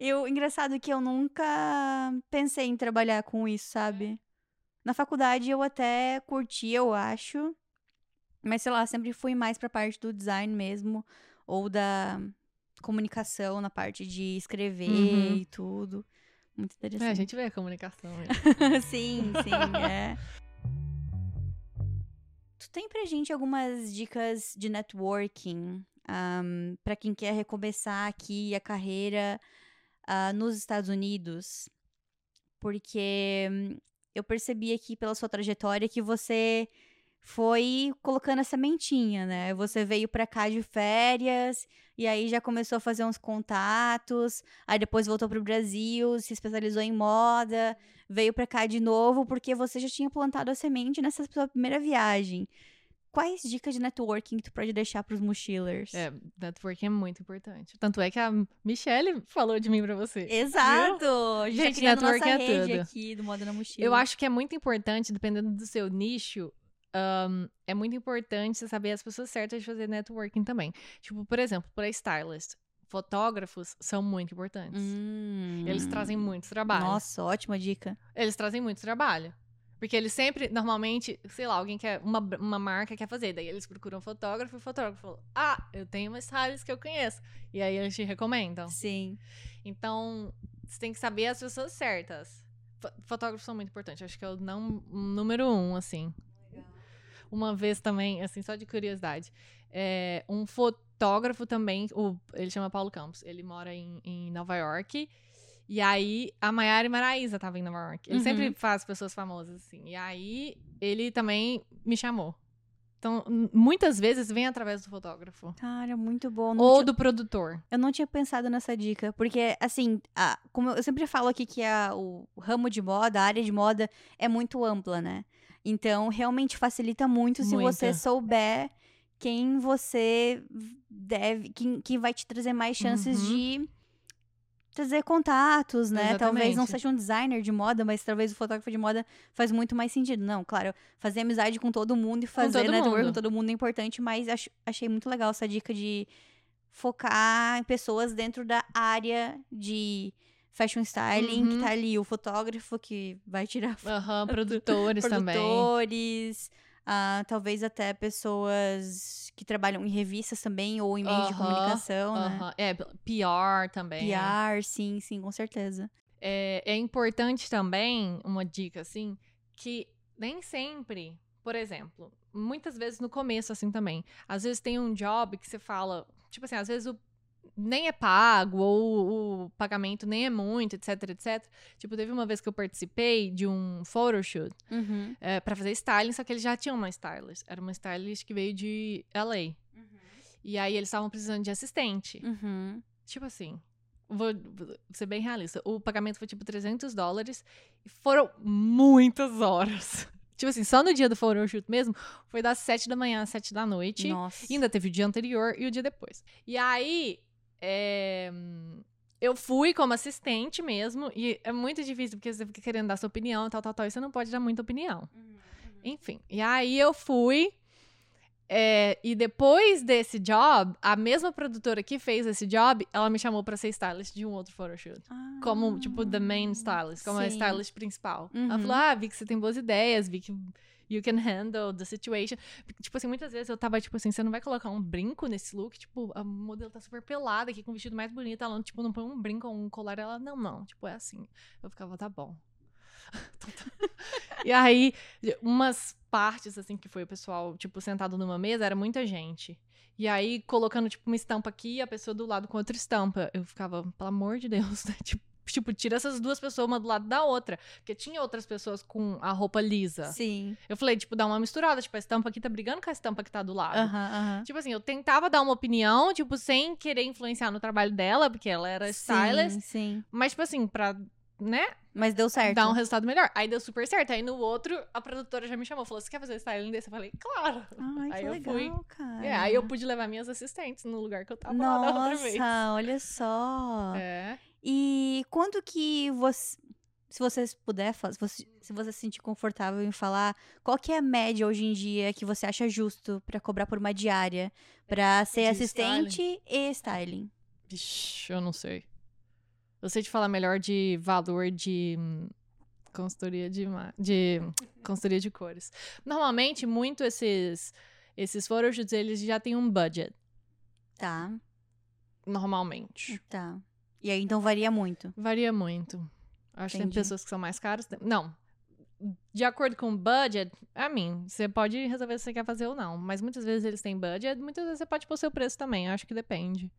A: Eu, engraçado que eu nunca pensei em trabalhar com isso, sabe? Na faculdade eu até curti, eu acho. Mas, sei lá, sempre fui mais pra parte do design mesmo. Ou da comunicação, na parte de escrever
B: Uhum.
A: e tudo. Muito
B: É, a
A: interessante.
B: gente vê a comunicação.
A: sim, sim, é. Tu tem pra gente algumas dicas de networking um, para quem quer recomeçar aqui a carreira ah, nos Estados Unidos? Porque hum, eu percebi aqui pela sua trajetória que você foi colocando a sementinha, né? Você veio pra cá de férias e aí já começou a fazer uns contatos, aí depois voltou pro Brasil, se especializou em moda, veio pra cá de novo porque você já tinha plantado a semente nessa sua primeira viagem. Quais dicas de networking que tu pode deixar pros mochilers?
B: É, networking é muito importante. Tanto é que a Michelle falou de mim pra você.
A: Exato! Gente, tá
B: networking é tudo.
A: aqui do Moda na Mochila.
B: Eu acho que é muito importante, dependendo do seu nicho, ahn, é muito importante você saber as pessoas certas de fazer networking também. Tipo, por exemplo, para stylist, fotógrafos são muito importantes.
A: Hum.
B: Eles trazem muito trabalho.
A: Nossa, ótima dica.
B: Eles trazem muito trabalho. Porque eles sempre, normalmente, sei lá, alguém quer, uma, uma marca quer fazer, daí eles procuram um fotógrafo e o fotógrafo fala, ah, eu tenho uma stylist que eu conheço. E aí eles te recomendam.
A: Sim.
B: Então, você tem que saber as pessoas certas. Fo- Fotógrafos são muito importantes. Acho que é o não, número um, assim. Uma vez também, assim, só de curiosidade. é, um fotógrafo também, o, ele chama Paulo Campos. Ele mora em, em Nova York. E aí, a Maiara e Maraísa estavam em Nova York. Ele
A: Uhum.
B: sempre faz pessoas famosas, assim. E aí, ele também me chamou. Então, muitas vezes vem através do fotógrafo.
A: Cara, muito bom.
B: Ou
A: tinha-
B: do produtor.
A: Eu não tinha pensado nessa dica, porque, assim, a- como eu sempre falo aqui que a- o ramo de moda, a área de moda é muito ampla, né? Então, realmente facilita muito se você souber quem você deve, quem, quem vai te trazer mais chances
B: Uhum.
A: de trazer contatos, né? Talvez não
B: Exatamente.
A: seja um designer de moda, mas talvez o fotógrafo de moda faz muito mais sentido. Não, claro, fazer amizade com todo mundo e fazer network com
B: mundo.
A: todo mundo é importante, mas ach- achei muito legal essa dica de focar em pessoas dentro da área de fashion styling, que
B: Uhum.
A: tá ali o fotógrafo que vai tirar
B: Aham, produtores também.
A: produtores, ah, talvez até pessoas que trabalham em revistas também, ou em meios de
B: Aham,
A: comunicação, né?
B: Aham. É, PR também.
A: PR, sim, sim, com certeza.
B: É, é importante também, uma dica assim, que nem sempre, por exemplo, muitas vezes no começo assim também, às vezes tem um job que você fala, tipo assim, às vezes o nem é pago, ou o pagamento nem é muito, etc, etc. Tipo, teve uma vez que eu participei de um photoshoot
A: Uhum.
B: é, para fazer styling, só que eles já tinham uma stylist. Era uma stylist que veio de LA. E aí eles estavam precisando de assistente.
A: Uhum.
B: Tipo assim, vou, vou ser bem realista. O pagamento foi tipo 300 dólares e foram muitas horas. Tipo assim, só no dia do photoshoot mesmo, foi das 7 da manhã às 7 da noite.
A: Nossa.
B: E ainda teve o dia anterior e o dia depois. E aí, é, eu fui como assistente mesmo, e é muito difícil, porque você fica querendo dar sua opinião, tal, tal, tal, e você não pode dar muita opinião. Enfim, e aí eu fui. é, e depois desse job, a mesma produtora que fez esse job, ela me chamou pra ser stylist de um outro photoshoot. Como, tipo, the main stylist, como a
A: Ah, Sim.
B: stylist principal. Ela
A: Uhum.
B: falou: Ah, vi que você tem boas ideias, vi que you can handle the situation. Tipo assim, muitas vezes eu tava, tipo assim, você não vai colocar um brinco nesse look? Tipo, a modelo tá super pelada aqui com o vestido mais bonito. Ela, tipo, não põe um brinco ou um colar. Ela, não, não, tipo, é assim. Eu ficava, tá bom. e aí, umas partes, assim, que foi o pessoal, tipo, sentado numa mesa, era muita gente. E aí, colocando, tipo, uma estampa aqui a pessoa do lado com outra estampa. Eu ficava, pelo amor de Deus, né? Tipo, tipo, tira essas duas pessoas uma do lado da outra. Porque tinha outras pessoas com a roupa lisa.
A: Sim.
B: Eu falei, tipo, dá uma misturada. Tipo, a estampa aqui tá brigando com a estampa que tá do lado. Tipo assim, eu tentava dar uma opinião, tipo, sem querer influenciar no trabalho dela, porque ela era stylist.
A: Sim, sim.
B: Mas, tipo assim, pra, né,
A: Mas deu certo.
B: dar um resultado melhor. Aí deu super certo. Aí no outro, a produtora já me chamou, falou: Você quer fazer styling desse? Eu falei, claro.
A: Ai,
B: Aí
A: que
B: eu
A: legal,
B: fui.
A: cara.
B: É, aí eu pude levar minhas assistentes no lugar que eu tava lá da outra vez.
A: Nossa, olha só.
B: É.
A: E quando que você. Se você puder, se você, se você se sentir confortável em falar, qual que é a média hoje em dia que você acha justo pra cobrar por uma diária pra ser
B: De
A: assistente e styling?
B: Vixe, eu não sei. Eu sei te falar melhor de valor de hum, consultoria de, de consultoria de cores. Normalmente, muito esses esses photoshoots, eles já têm um budget,
A: Tá,
B: normalmente.
A: tá. E aí então varia muito.
B: Varia muito. Acho que tem
A: Entendi.
B: pessoas que são mais caras. tem- Não. De acordo com o budget, a mim, você pode resolver se você quer fazer ou não. Mas muitas vezes eles têm budget, muitas vezes você pode pôr seu preço também. Acho que depende.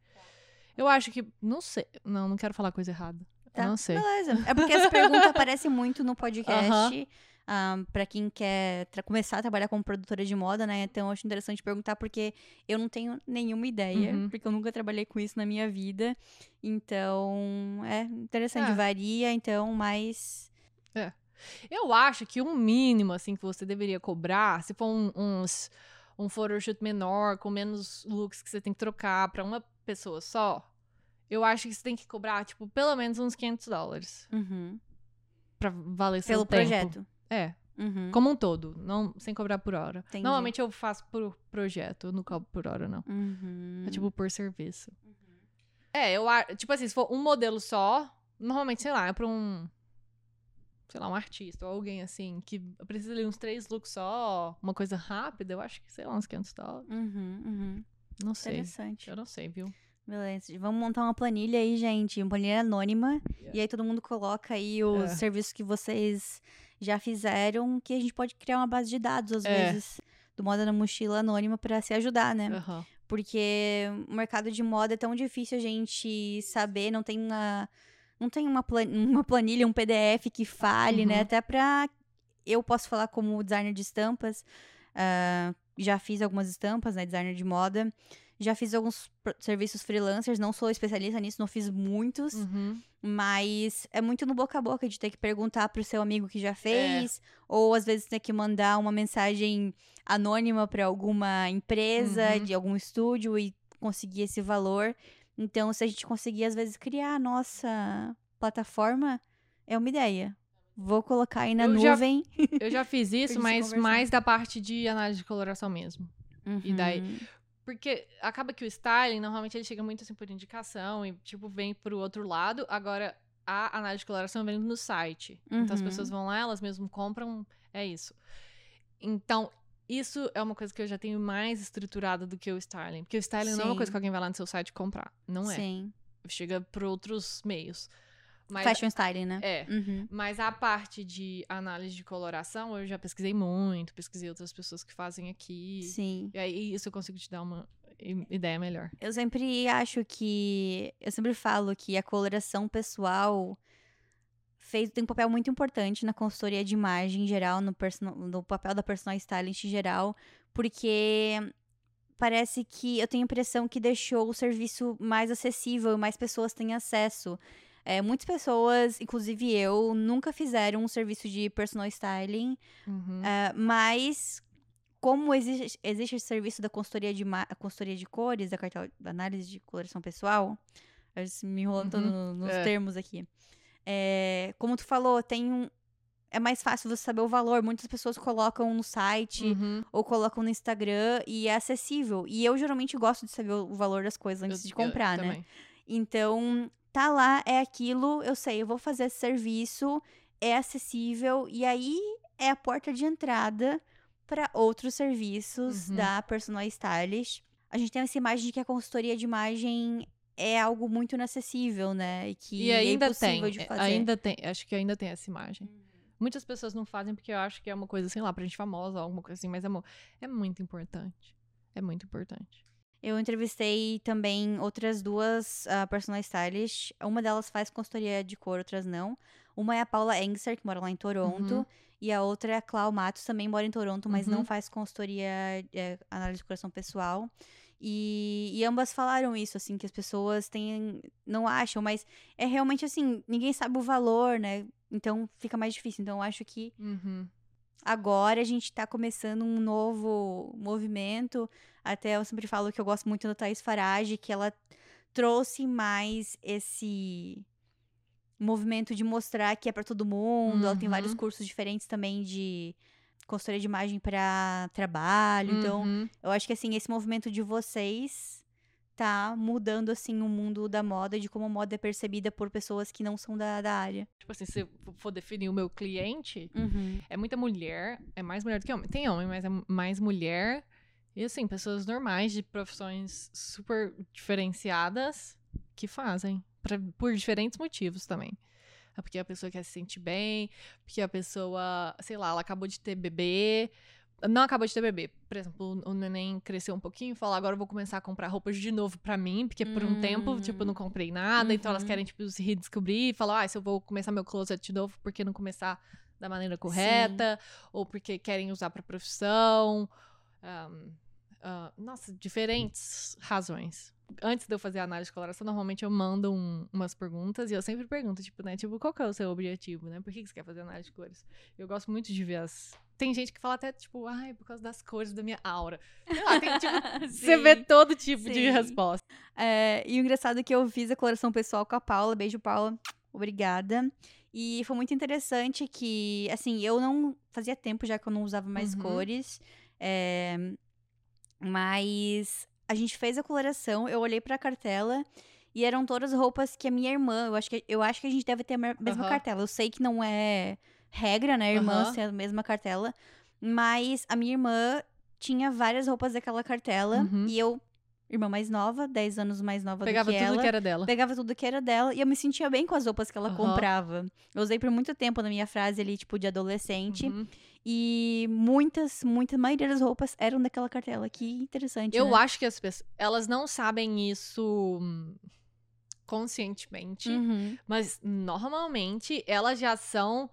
B: Eu acho que. Não sei. Não, não quero falar coisa errada.
A: Tá,
B: Não sei.
A: Beleza. É porque essa pergunta aparece muito no podcast. ah, pra quem quer começar a trabalhar como produtora de moda, né? Então eu acho interessante perguntar, porque eu não tenho nenhuma ideia,
B: Uhum.
A: porque eu nunca trabalhei com isso na minha vida. Então, é interessante,
B: É.
A: varia, então, mas.
B: Eu acho que um mínimo, assim, que você deveria cobrar, se for um, uns, um photoshoot menor, com menos looks que você tem que trocar pra uma pessoa só, eu acho que você tem que cobrar, tipo, pelo menos uns 500 dólares
A: Uhum.
B: pra valer seu
A: Pelo
B: tempo.
A: projeto.
B: É,
A: Uhum.
B: como um todo, não sem cobrar por hora.
A: Entendi.
B: Normalmente eu faço por projeto, eu não cobro por hora, não.
A: Uhum.
B: É tipo por serviço. É, eu acho, tipo assim, se for um modelo só, normalmente, sei lá, é pra um sei lá, um artista ou alguém assim que precisa de uns três looks só, uma coisa rápida, eu acho que, sei lá, uns 500 dólares.
A: Uhum, uhum.
B: Não sei.
A: Interessante.
B: Eu não sei, viu?
A: Beleza. Vamos montar uma planilha aí, gente. Uma planilha anônima.
B: Yeah.
A: E aí todo mundo coloca aí os
B: É.
A: serviços que vocês já fizeram, que a gente pode criar uma base de dados, às
B: É.
A: vezes, do moda na mochila anônima pra se ajudar, né?
B: Aham.
A: Porque o mercado de moda é tão difícil a gente saber, não tem uma. Não tem uma, plan- uma planilha, um PDF que fale, né?
B: Uhum.
A: Até pra. Eu posso falar como designer de estampas. ah, já fiz algumas estampas, né? Designer de moda. Já fiz alguns serviços freelancers, não sou especialista nisso, não fiz muitos.
B: Uhum.
A: Mas é muito no boca a boca de ter que perguntar pro seu amigo que
B: É.
A: já fez, ou às vezes ter que mandar uma mensagem anônima para alguma empresa,
B: Uhum.
A: de algum estúdio e conseguir esse valor. Então, se a gente conseguir às vezes criar a nossa plataforma, é uma ideia. Vou colocar aí na
B: Eu já-
A: nuvem.
B: Eu já fiz isso, mas mais da parte de análise de coloração mesmo. E daí-
A: Uhum.
B: Porque acaba que o styling, normalmente ele chega muito assim por indicação e, tipo, vem pro outro lado. Agora, a análise de coloração vem no site. Então, as
A: Uhum.
B: pessoas vão lá, elas mesmo compram, é isso. Então, isso é uma coisa que eu já tenho mais estruturada do que o styling. Porque o styling não é uma
A: Sim.
B: coisa que alguém vai lá no seu site comprar. Não é.
A: Sim.
B: Chega por outros meios. Mas,
A: Fashion styling, né?
B: É.
A: Uhum.
B: Mas a parte de análise de coloração, eu já pesquisei muito, pesquisei outras pessoas que fazem aqui.
A: Sim.
B: E aí isso eu consigo te dar uma ideia melhor.
A: Eu sempre acho que. Eu sempre falo que a coloração pessoal fez, tem um papel muito importante na consultoria de imagem em geral, no, personal, no papel da personal stylist em geral, porque parece que eu tenho a impressão que deixou o serviço mais acessível e mais pessoas têm acesso. É, muitas pessoas, inclusive eu, nunca fizeram um serviço de personal styling
B: Uhum.
A: é, mas como existe, existe esse serviço da consultoria de, consultoria de cores, da, cartel, da análise de coloração pessoal, me enrolando todo no- nos
B: é.
A: termos aqui. É, como tu falou, tem um, é mais fácil você saber o valor. Muitas pessoas colocam no site
B: Uhum.
A: ou colocam no Instagram e é acessível. E eu geralmente gosto de saber o valor das coisas antes
B: Eu-
A: de comprar, né?
B: também.
A: Então, tá lá, é aquilo, eu sei, eu vou fazer esse serviço, é acessível, e aí é a porta de entrada para outros serviços
B: Uhum.
A: da personal stylist. A gente tem essa imagem de que a consultoria de imagem é algo muito inacessível, né? E que
B: E ainda
A: é impossível
B: tem,
A: de
B: é,
A: fazer.
B: ainda tem, acho que ainda tem essa imagem. Muitas pessoas não fazem porque eu acho que é uma coisa, sei lá, pra gente famosa, alguma coisa assim, mas amor, é muito importante. É muito importante.
A: Eu entrevistei também outras duas ah, personal stylists. Uma delas faz consultoria de cor, outras não. Uma é a Paula Engster, que mora lá em Toronto.
B: Uhum.
A: E a outra é a Clau Matos, também mora em Toronto, mas não
B: Uhum.
A: faz consultoria, é, análise de coração pessoal. E, e ambas falaram isso, assim, que as pessoas têm. Não acham, mas é realmente assim, ninguém sabe o valor, né? Então fica mais difícil. Então eu acho que
B: Uhum.
A: Agora a gente tá começando um novo movimento. Até eu sempre falo que eu gosto muito da Thaís Farage, que ela trouxe mais esse movimento de mostrar que é pra todo mundo. Ela tem vários
B: Uhum.
A: cursos diferentes também de consultoria de imagem pra trabalho. Então,
B: Uhum.
A: eu acho que assim, esse movimento de vocês tá mudando assim o mundo da moda, de como a moda é percebida por pessoas que não são da, da área.
B: Tipo assim, se eu for definir o meu cliente,
A: Uhum.
B: é muita mulher, é mais mulher do que homem. Tem homem, mas é mais mulher. E assim, pessoas normais de profissões super diferenciadas que fazem. pra- por diferentes motivos também. É porque a pessoa quer se sentir bem, porque a pessoa, sei lá, ela acabou de ter bebê. Não acabou de ter bebê. Por exemplo, o neném cresceu um pouquinho e falou: agora eu vou começar a comprar roupas de novo pra mim, porque por um tempo, tipo, eu não comprei nada. Então elas
A: Uhum.
B: querem, tipo, se redescobrir e falar: ah, se eu vou começar meu closet de novo, por que não começar da maneira correta? Ou porque querem usar pra profissão. Ahn, ah, nossa, diferentes razões. Antes de eu fazer a análise de coloração, normalmente eu mando um- umas perguntas e eu sempre pergunto, tipo, né? Tipo, qual que é o seu objetivo, né? Por que que você quer fazer análise de cores? Eu gosto muito de ver as. Tem gente que fala até, tipo, ai, por causa das cores da minha aura. Sei lá, tem, tipo, você vê todo tipo de
A: Sim.
B: resposta.
A: É, e o engraçado é que eu fiz a coloração pessoal com a Paula. Beijo, Paula. Obrigada. E foi muito interessante que, assim, eu não. Fazia tempo já que eu não usava mais
B: Uhum.
A: cores. é, mas a gente fez a coloração, eu olhei pra cartela. E eram todas roupas que a minha irmã, eu acho que, eu acho que a gente deve ter a me- mesma
B: Aham.
A: cartela. Eu sei que não é regra, né, irmã,
B: Aham.
A: ser a mesma cartela. Mas a minha irmã tinha várias roupas daquela cartela.
B: Uhum.
A: E eu, irmã mais nova, 10 anos mais nova
B: Pegava
A: do que
B: tudo
A: ela,
B: que era dela.
A: pegava tudo que era dela. E eu me sentia bem com as roupas que ela
B: Aham.
A: comprava. Eu usei por muito tempo na minha frase ali, tipo, de adolescente.
B: Uhum.
A: E muitas, muitas, a maioria das roupas eram daquela cartela. Que interessante,
B: Eu
A: né?
B: acho que as pessoas, elas não sabem isso hum, conscientemente.
A: Uhum.
B: Mas normalmente elas já são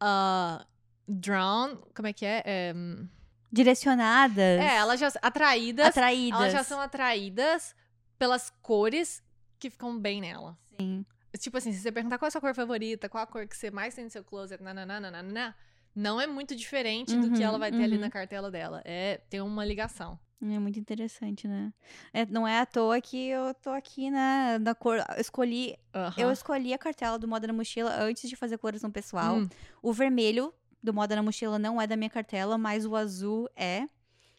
B: ah, drawn. Como é que é? É, hum,
A: Direcionadas.
B: é, elas já atraídas.
A: atraídas.
B: Elas já são atraídas pelas cores que ficam bem nela.
A: Sim.
B: Tipo assim, se você perguntar qual é a sua cor favorita, qual a cor que você mais tem no seu closet, nananana, não é muito diferente do que
A: Uhum,
B: ela vai ter ali
A: uhum.
B: na cartela dela. É tem uma ligação.
A: É muito interessante, né? É, não é à toa que eu tô aqui na, na cor. Eu escolhi, eu
B: Aham.
A: escolhi a cartela do Moda na Mochila antes de fazer a coloração pessoal.
B: Hum,
A: O vermelho do Moda na Mochila não é da minha cartela, mas o azul é.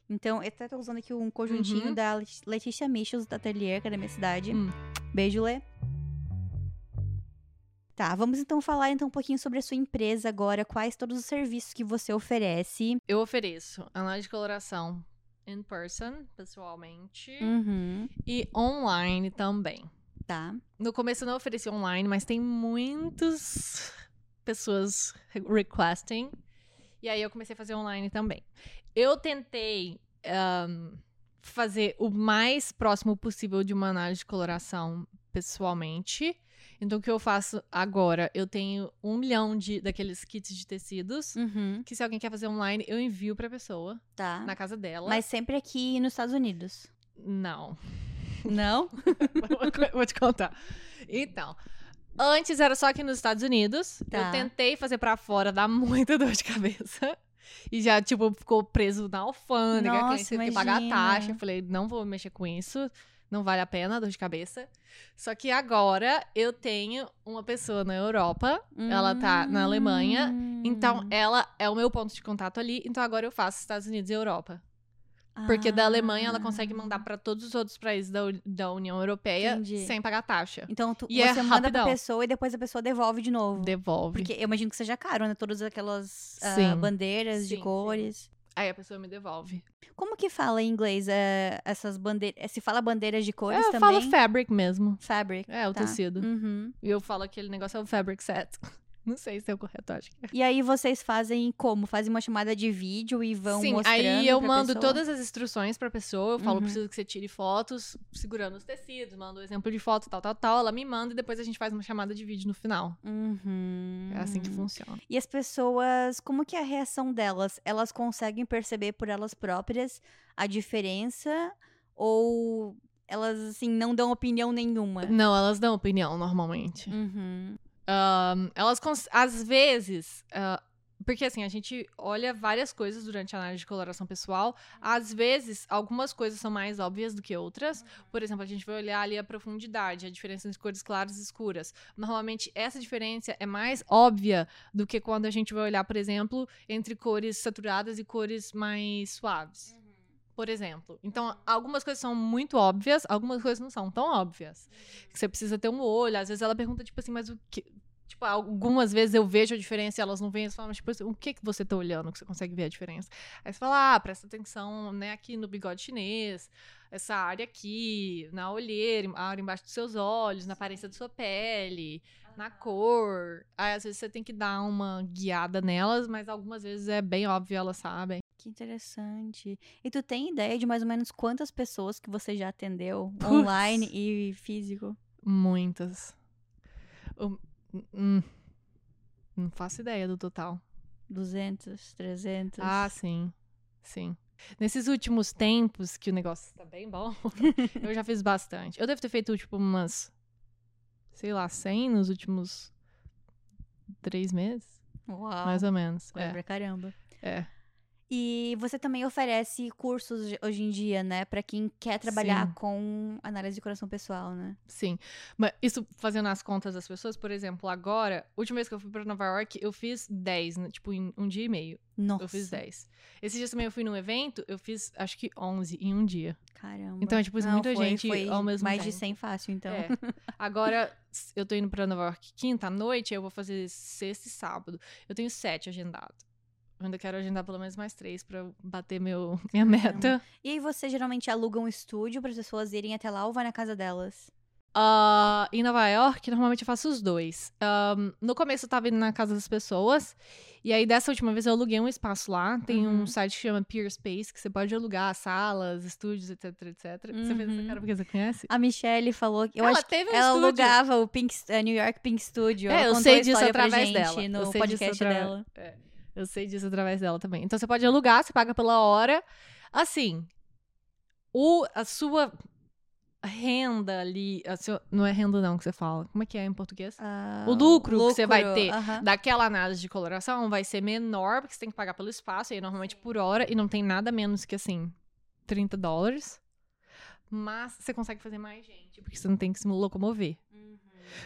A: Então, eu até tô usando aqui um conjuntinho
B: Uhum.
A: da Let- Letícia Michels, da Atelier, que é da minha cidade.
B: Hum.
A: Beijo, Lê. Tá, vamos então falar então um pouquinho sobre a sua empresa agora, quais todos os serviços que você oferece.
B: Eu ofereço análise de coloração in person, pessoalmente,
A: Uhum.
B: e online também.
A: Tá.
B: No começo eu não ofereci online, mas tem muitas pessoas re- requesting. E aí eu comecei a fazer online também. Eu tentei ahn, fazer o mais próximo possível de uma análise de coloração pessoalmente. Então o que eu faço agora? Eu tenho um milhão de daqueles kits de tecidos.
A: Uhum.
B: Que se alguém quer fazer online, eu envio pra pessoa,
A: Tá.
B: na casa dela.
A: Mas sempre aqui nos Estados Unidos.
B: Não.
A: Não?
B: Vou te contar. Então, antes era só aqui nos Estados Unidos.
A: Tá.
B: Eu tentei fazer pra fora, dá muita dor de cabeça. E já, tipo, ficou preso na alfândega,
A: Nossa,
B: que tem que pagar a taxa. Eu falei, não vou mexer com isso. Não vale a pena, dor de cabeça. Só que agora eu tenho uma pessoa na Europa. Ela tá na Alemanha. Então,
A: Hum.
B: ela é o meu ponto de contato ali. Então, agora eu faço Estados Unidos e Europa. Porque da Alemanha ela consegue mandar pra todos os outros países da, da União Europeia
A: Entendi.
B: sem pagar taxa.
A: Então tu,
B: E
A: você
B: é
A: manda pra pessoa e depois a pessoa devolve de novo.
B: Devolve.
A: Porque eu imagino que seja caro, né? Todas aquelas ah,
B: Sim.
A: bandeiras
B: Sim,
A: de cores.
B: Aí a pessoa me devolve.
A: Como que fala em inglês eh, essas bandeiras? Se fala bandeiras de cores
B: eu
A: também?
B: falo fabric mesmo.
A: Fabric.
B: É, o
A: tá.
B: tecido.
A: Uhum.
B: E eu falo aquele negócio é o fabric set. Não sei se é o correto, acho que é.
A: E aí vocês fazem como? Fazem uma chamada de vídeo e vão
B: Sim,
A: mostrando
B: aí eu mando
A: pessoa?
B: todas as instruções pra pessoa. Eu falo,
A: Uhum.
B: preciso que você tire fotos segurando os tecidos, mando o exemplo de foto, tal, tal, tal. Ela me manda e depois a gente faz uma chamada de vídeo no final.
A: Uhum.
B: É assim que funciona.
A: E as pessoas, como que é a reação delas? Elas conseguem perceber por elas próprias a diferença ou elas assim não dão opinião nenhuma?
B: Não, elas dão opinião normalmente.
A: Uhum.
B: Elas, às vezes, ah, porque assim, a gente olha várias coisas durante a análise de coloração pessoal. Às vezes, algumas coisas são mais óbvias do que outras. Por exemplo, a gente vai olhar ali a profundidade, a diferença entre cores claras e escuras. Normalmente, essa diferença é mais óbvia do que quando a gente vai olhar, por exemplo, entre cores saturadas e cores mais suaves. Por exemplo. Então, algumas coisas são muito óbvias, algumas coisas não são tão óbvias. Que você precisa ter um olho. Às vezes ela pergunta, tipo assim, mas o que. Tipo, algumas vezes eu vejo a diferença e elas não veem, elas falam, tipo assim, o que que você tá olhando que você consegue ver a diferença? Aí você fala, ah, presta atenção, né, aqui no bigode chinês, essa área aqui, na olheira, a área embaixo dos seus olhos, na aparência da sua pele, na cor. Aí às vezes você tem que dar uma guiada nelas, mas algumas vezes é bem óbvio, elas sabem.
A: Que interessante. E tu tem ideia de mais ou menos quantas pessoas que você já atendeu
B: Putz.
A: online e físico?
B: Muitas. O- hum, não faço ideia do total.
A: 200, 300?
B: Ah, sim. Sim. Nesses últimos tempos, que o negócio tá bem bom, eu já fiz bastante. Eu devo ter feito, tipo, umas, sei lá, 100 nos últimos três meses,
A: Uau.
B: mais ou menos.
A: Coisa
B: É,
A: pra caramba.
B: é.
A: E você também oferece cursos de- hoje em dia, né? Pra quem quer trabalhar
B: Sim.
A: com análise de coração pessoal, né?
B: Sim. Mas isso fazendo as contas das pessoas, por exemplo, agora, última vez que eu fui pra Nova York, eu fiz 10, né, tipo, em um dia e meio.
A: Nossa.
B: Eu fiz 10. Esses dias também eu fui num evento, eu fiz acho que 11 em um dia.
A: Caramba.
B: Então, é, tipo,
A: Não,
B: muita
A: foi-
B: gente
A: foi
B: ao mesmo
A: mais de
B: tempo.
A: 100 fácil, então.
B: É. Agora, eu tô indo pra Nova York quinta à noite, eu vou fazer sexta e sábado. Eu tenho sete agendado. Eu ainda quero agendar pelo menos mais três pra eu bater meu, minha meta.
A: E aí você geralmente aluga um estúdio para as pessoas irem até lá ou vai na casa delas?
B: Ah, em Nova York, normalmente eu faço os dois. Ahn, no começo eu tava indo na casa das pessoas. E aí, dessa última vez, eu aluguei um espaço lá. Tem
A: Uhum.
B: um site que chama Peer Space, que você pode alugar salas, estúdios, etc, etc. Você fez essa
A: Uhum.
B: cara porque você conhece?
A: A Michelle falou que eu
B: ela
A: acho que
B: teve um
A: ela
B: estúdio.
A: alugava o Pink, a New York Pink Studio.
B: É, eu sei disso através dela. Eu
A: no
B: sei disso
A: podcast
B: atra-
A: dela.
B: É, eu sei disso através dela também. Então você pode alugar, você paga pela hora. Assim, o, a sua renda ali. sua- não é renda, não, que você fala. Como é que é em português?
A: Ah,
B: O lucro que você vai
A: lucro,
B: ter
A: aham.
B: Daquela análise de coloração vai ser menor, porque você tem que pagar pelo espaço, aí normalmente por hora, e não tem nada menos que assim, 30 dólares. Mas você consegue fazer mais gente, porque você não tem que se locomover.
A: Uhum.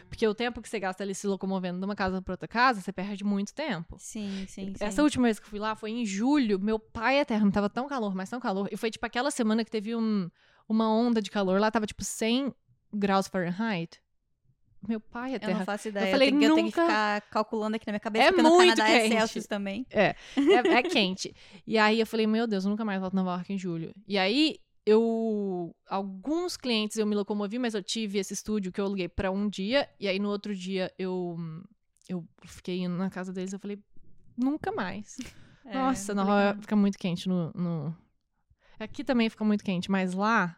B: Porque o tempo que você gasta ali se locomovendo de uma casa pra outra casa, você perde muito tempo.
A: Sim, sim, sim.
B: Essa última vez que eu fui lá foi em julho. Meu pai eterno tava tão calor, mas tão calor. E foi tipo aquela semana que teve um, uma onda de calor lá, tava tipo 100 graus Fahrenheit. meu pai é
A: Eu não faço ideia. Eu,
B: falei,
A: tenho, que- eu tenho que
B: nunca-
A: ficar calculando aqui na minha cabeça,
B: É
A: porque no
B: muito
A: Canadá é
B: quente.
A: Celsius também.
B: É, é, é quente. E aí eu falei, meu Deus, eu nunca mais volto a Nova York em julho. E aí eu. Alguns clientes eu me locomovi, mas eu tive esse estúdio que eu aluguei pra um dia. E aí no outro dia eu. Eu fiquei indo na casa deles eu falei, nunca mais.
A: É,
B: Nossa,
A: legal.
B: York fica muito quente no, no. Aqui também fica muito quente, mas lá.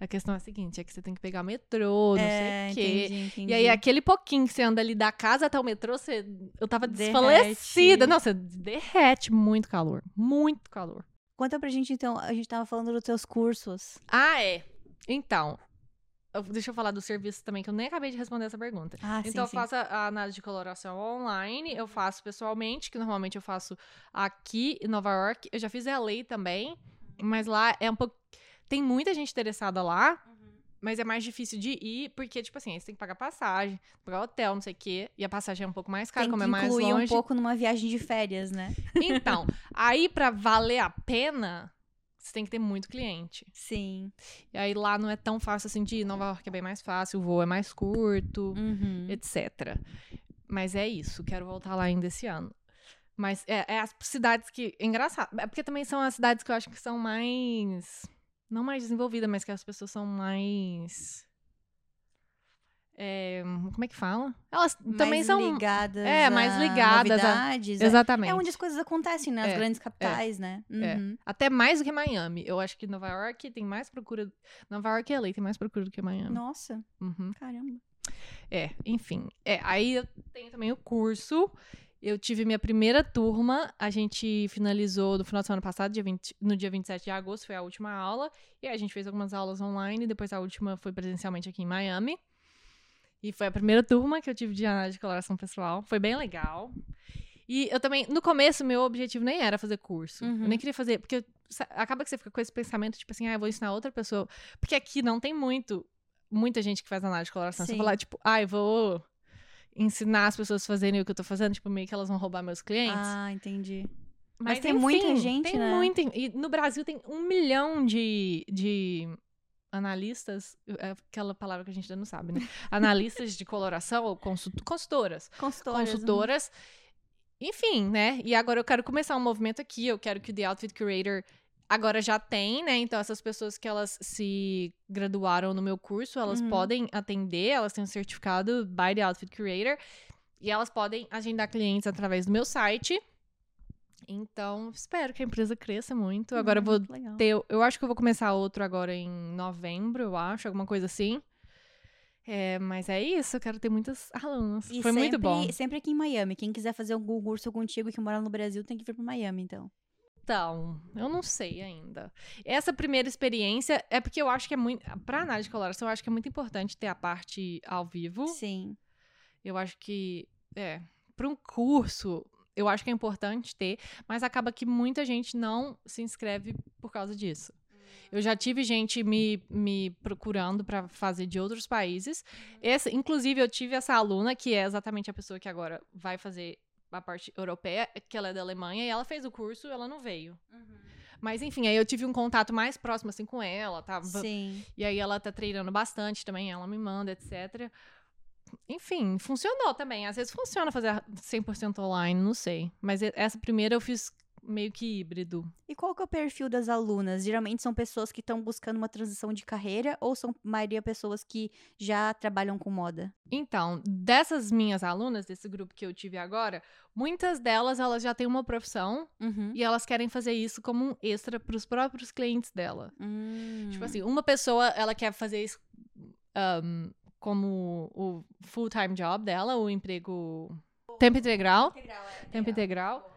B: A questão é a seguinte: é que você tem que pegar metrô, não
A: É,
B: sei o quê.
A: entendi, entendi.
B: E aí, aquele pouquinho que você anda ali da casa até o metrô, você... eu tava
A: Derrete.
B: desfalecida. Não, você derrete muito calor. Muito calor.
A: Conta pra gente, então, a gente tava falando dos teus cursos.
B: Ah, é. Então, deixa eu falar do serviço também, que eu nem acabei de responder essa pergunta.
A: Ah,
B: então,
A: sim,
B: eu
A: sim.
B: faço a, a análise de coloração online, eu faço pessoalmente, que normalmente eu faço aqui em Nova York. Eu já fiz LA também, mas lá é um pouco. Tem muita gente interessada lá, mas é mais difícil de ir, porque, tipo assim, você tem que pagar passagem, pagar hotel, não sei o quê, e a passagem é um pouco mais cara,
A: Tem
B: como é mais
A: incluir
B: longe.
A: um pouco numa viagem de férias, né?
B: Então, aí pra valer a pena, você tem que ter muito cliente.
A: Sim.
B: E aí lá não é tão fácil assim de ir. Nova York é bem mais fácil, o voo é mais curto,
A: Uhum.
B: etc. Mas é isso, quero voltar lá ainda esse ano. Mas é, é as cidades que. É engraçado. É porque também são as cidades que eu acho que são mais. Não mais desenvolvidas, mas que as pessoas são mais. é, como é que fala? Elas também
A: mais
B: são.
A: ligadas
B: é, mais ligadas a-
A: novidades. é-
B: Exatamente.
A: É onde as coisas acontecem, né? As
B: É,
A: grandes capitais, né?
B: é.
A: Uhum.
B: Até mais do que Miami. Eu acho que Nova York tem mais procura. Nova York e LA tem mais procura do que Miami.
A: Nossa,
B: Uhum.
A: caramba.
B: É, enfim. É, aí eu tenho também o curso. Eu tive minha primeira turma, a gente finalizou no final do ano passado, dia 20, no dia 27 de agosto, foi a última aula. E aí a gente fez algumas aulas online, depois a última foi presencialmente aqui em Miami. E foi a primeira turma que eu tive de análise de coloração pessoal. Foi bem legal. E eu também, no começo, meu objetivo nem era fazer curso.
A: Uhum.
B: Eu nem queria fazer, porque acaba que você fica com esse pensamento, tipo assim, ah, eu vou ensinar outra pessoa. Porque aqui não tem muito, muita gente que faz análise de coloração. Você
A: Sim.
B: falar, tipo, ah, eu vou ensinar as pessoas a fazerem o que eu tô fazendo, tipo, meio que elas vão roubar meus clientes.
A: Ah, entendi.
B: Mas,
A: tem muita
B: enfim,
A: gente,
B: tem
A: né?
B: muita- E no Brasil tem um milhão de, de analistas, é aquela palavra que a gente ainda não sabe, né? Analistas de coloração ou consult- consultoras.
A: Consultoras.
B: Consultoras. Enfim, né? E agora eu quero começar um movimento aqui. Eu quero que o The Outfit Curator agora já tem, né? Então, essas pessoas que elas se graduaram no meu curso, elas
A: Uhum.
B: podem atender, elas têm um certificado by The Outfit Curator. E elas podem agendar clientes através do meu site. Então, espero que a empresa cresça muito. Agora eu vou
A: Muito legal.
B: ter. Eu acho que eu vou começar outro agora em novembro, eu acho, alguma coisa assim. É, mas é isso, eu quero ter muitas alunas.
A: E
B: Foi muito
A: sempre-
B: bom.
A: Sempre aqui em Miami. Quem quiser fazer algum curso contigo que mora no Brasil tem que vir pra Miami, então.
B: Então, eu não sei ainda. Essa primeira experiência é porque eu acho que é muito. Pra análise de coloração, eu acho que é muito importante ter a parte ao vivo.
A: Sim.
B: Eu acho que. É. Pra um curso, eu acho que é importante ter, mas acaba que muita gente não se inscreve por causa disso. Eu já tive gente me, me procurando pra fazer de outros países. Essa, inclusive, eu tive essa aluna, que é exatamente a pessoa que agora vai fazer a parte europeia, que ela é da Alemanha, e ela fez o curso, ela não veio. Mas enfim, aí eu tive um contato mais próximo assim com ela, tá?
A: Sim.
B: E aí ela tá treinando bastante também, ela me manda, etc. Enfim, funcionou também. Às vezes funciona fazer 100% online, não sei. Mas essa primeira eu fiz meio que híbrido.
A: E qual que é o perfil das alunas? Geralmente são pessoas que estão buscando uma transição de carreira ou são maioria pessoas que já trabalham com moda?
B: Então, dessas minhas alunas, desse grupo que eu tive agora, muitas delas elas já têm uma profissão
A: Uhum.
B: e elas querem fazer isso como um extra para os próprios clientes dela.
A: Hum.
B: Tipo assim, uma pessoa, ela quer fazer isso um, como o full-time job dela, o emprego tempo integral. Tempo integral.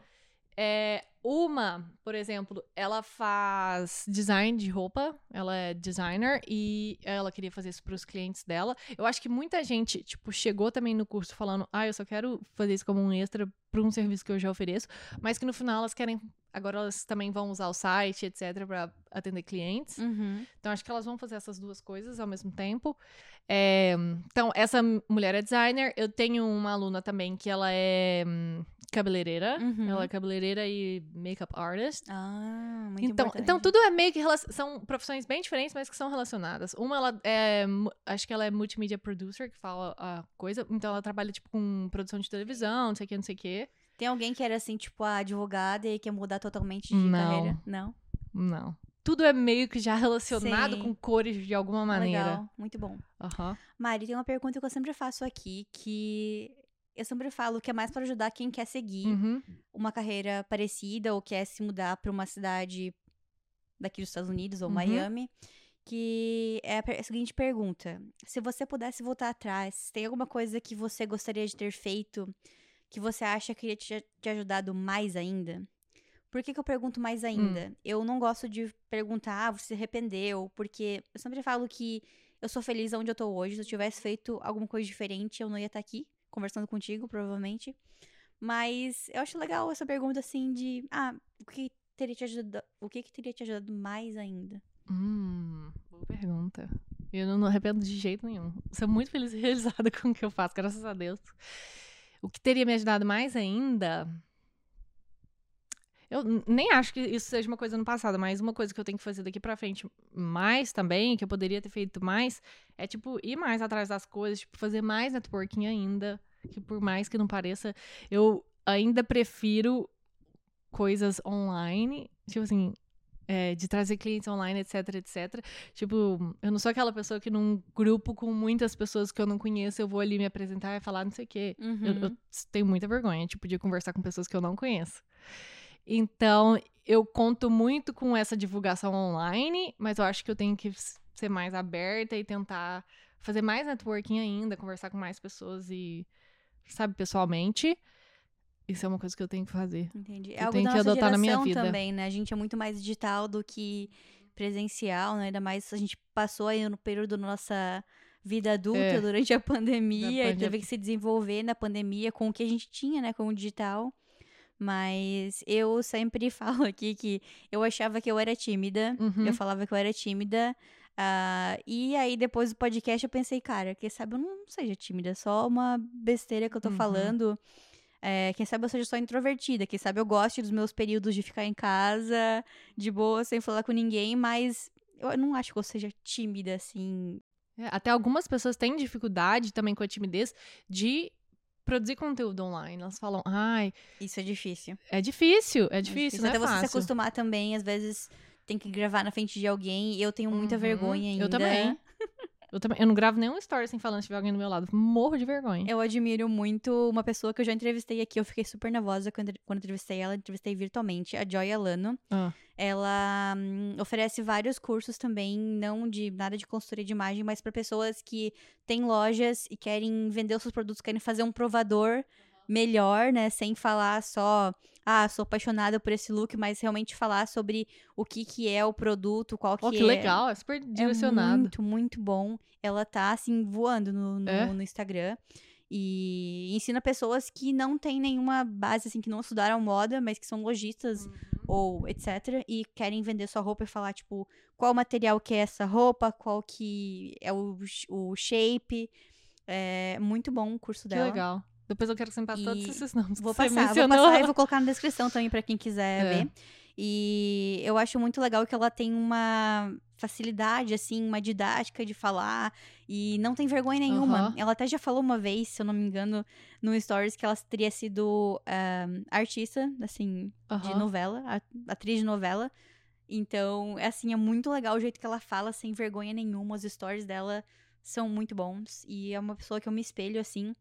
B: É, uma, por exemplo, ela faz design de roupa, ela é designer e ela queria fazer isso para os clientes dela. Eu acho que muita gente, tipo, chegou também no curso falando, ah, eu só quero fazer isso como um extra para um serviço que eu já ofereço, mas que no final elas querem, agora elas também vão usar o site, etc, para atender clientes.
A: Uhum.
B: Então, acho que elas vão fazer essas duas coisas ao mesmo tempo. É, então, essa mulher é designer. Eu tenho uma aluna também que ela é. Cabeleireira.
A: Uhum.
B: Ela é cabeleireira e makeup artist.
A: Ah, muito
B: Então,
A: importante.
B: então tudo é meio que são profissões bem diferentes, mas que são relacionadas. Uma ela é, acho que ela é multimedia producer, que fala a coisa, então ela trabalha tipo com produção de televisão, não sei o que, não sei o que.
A: Tem alguém que era assim, tipo, a advogada e quer mudar totalmente de
B: Não.
A: carreira? Não.
B: Não. Tudo é meio que já relacionado
A: Sim.
B: com cores de alguma maneira.
A: Legal, muito bom.
B: Aham.
A: Mari, tem uma pergunta que eu sempre faço aqui, que eu sempre falo que é mais para ajudar quem quer seguir
B: Uhum.
A: uma carreira parecida ou quer se mudar para uma cidade daqui dos Estados Unidos ou
B: Uhum.
A: Miami. Que é a seguinte pergunta: se você pudesse voltar atrás, tem alguma coisa que você gostaria de ter feito que você acha que iria te, te ajudado mais ainda? Por que, que eu pergunto mais ainda? Eu não gosto de perguntar, ah, você se arrependeu, porque eu sempre falo que eu sou feliz onde eu tô hoje. Se eu tivesse feito alguma coisa diferente, eu não ia estar aqui conversando contigo, provavelmente. Mas eu acho legal essa pergunta assim de, ah, o que teria te ajudado, o que, que teria te ajudado mais ainda?
B: Hum, boa pergunta. Eu não, não arrependo de jeito nenhum. Sou muito feliz e realizada com o que eu faço, graças a Deus. O que teria me ajudado mais ainda. Eu nem acho que isso seja uma coisa no passado, mas uma coisa que eu tenho que fazer daqui pra frente mais também, que eu poderia ter feito mais, é, tipo, ir mais atrás das coisas, tipo, fazer mais networking ainda. Que por mais que não pareça, eu ainda prefiro coisas online. Tipo assim, é, de trazer clientes online, etc, etc. Tipo, eu não sou aquela pessoa que num grupo com muitas pessoas que eu não conheço, eu vou ali me apresentar e falar não sei o quê. Eu,
A: Uhum.
B: eu tenho muita vergonha, tipo, de conversar com pessoas que eu não conheço. Então, eu conto muito com essa divulgação online, mas eu acho que eu tenho que ser mais aberta e tentar fazer mais networking ainda, conversar com mais pessoas e, sabe, pessoalmente. Isso é uma coisa que eu tenho que fazer.
A: Entendi. É
B: Eu
A: algo
B: tenho
A: da
B: que adotar na minha vida.
A: também, né? A gente é muito mais digital do que presencial, né? Ainda mais a gente passou aí no período da nossa vida adulta
B: É.
A: durante a pandemia e teve que se desenvolver na pandemia com o que a gente tinha, né? Com o digital. Mas eu sempre falo aqui que eu achava que eu era tímida.
B: Uhum.
A: Eu falava que eu era tímida. Ah, e aí, depois do podcast, eu pensei, cara, quem sabe eu não seja tímida, é só uma besteira que eu tô
B: Uhum.
A: falando. É, quem sabe eu seja só introvertida, quem sabe eu goste dos meus períodos de ficar em casa, de boa, sem falar com ninguém, mas eu não acho que eu seja tímida, assim.
B: É, até algumas pessoas têm dificuldade também com a timidez de produzir conteúdo online. Elas falam, ai,
A: Isso é difícil.
B: é difícil, é
A: É
B: difícil, não
A: Até
B: é
A: você se acostumar também, às vezes tem que gravar na frente de alguém e eu tenho muita
B: Uhum,
A: vergonha ainda.
B: Eu também. Eu também. Eu não gravo nenhum story sem falando se tiver alguém do meu lado. Morro de vergonha.
A: Eu admiro muito uma pessoa que eu já entrevistei aqui. Eu fiquei super nervosa quando, quando entrevistei ela. Entrevistei virtualmente, a Joy Alano.
B: Ah.
A: Ela hum, oferece vários cursos também, não de nada de consultoria de imagem, mas para pessoas que têm lojas e querem vender os seus produtos, querem fazer um provador melhor, né? Sem falar só, ah, sou apaixonada por esse look, mas realmente falar sobre o que, que é o produto, qual que
B: Oh, que
A: é.
B: legal, é super
A: É
B: direcionado.
A: muito, muito bom. Ela tá, assim, voando no, no,
B: É?
A: no Instagram. E ensina pessoas que não têm nenhuma base, assim, que não estudaram moda, mas que são lojistas
B: Uhum.
A: ou etc. E querem vender sua roupa e falar, tipo, qual material que é essa roupa, qual que é o, o shape. É muito bom o curso
B: Que
A: dela.
B: legal. Depois eu quero que você me passe todos
A: E
B: esses nomes
A: Vou passar, vou
B: mencionou.
A: passar e vou colocar na descrição também pra quem quiser
B: É.
A: ver. E eu acho muito legal que ela tem uma facilidade, assim, uma didática de falar e não tem vergonha nenhuma.
B: Aham.
A: Ela até já falou uma vez, se eu não me engano, no Stories, que ela teria sido ah, artista, assim, de
B: Aham.
A: novela, atriz de novela. Então, é assim, é muito legal o jeito que ela fala, sem vergonha nenhuma. Os stories dela são muito bons. E é uma pessoa que eu me espelho, assim,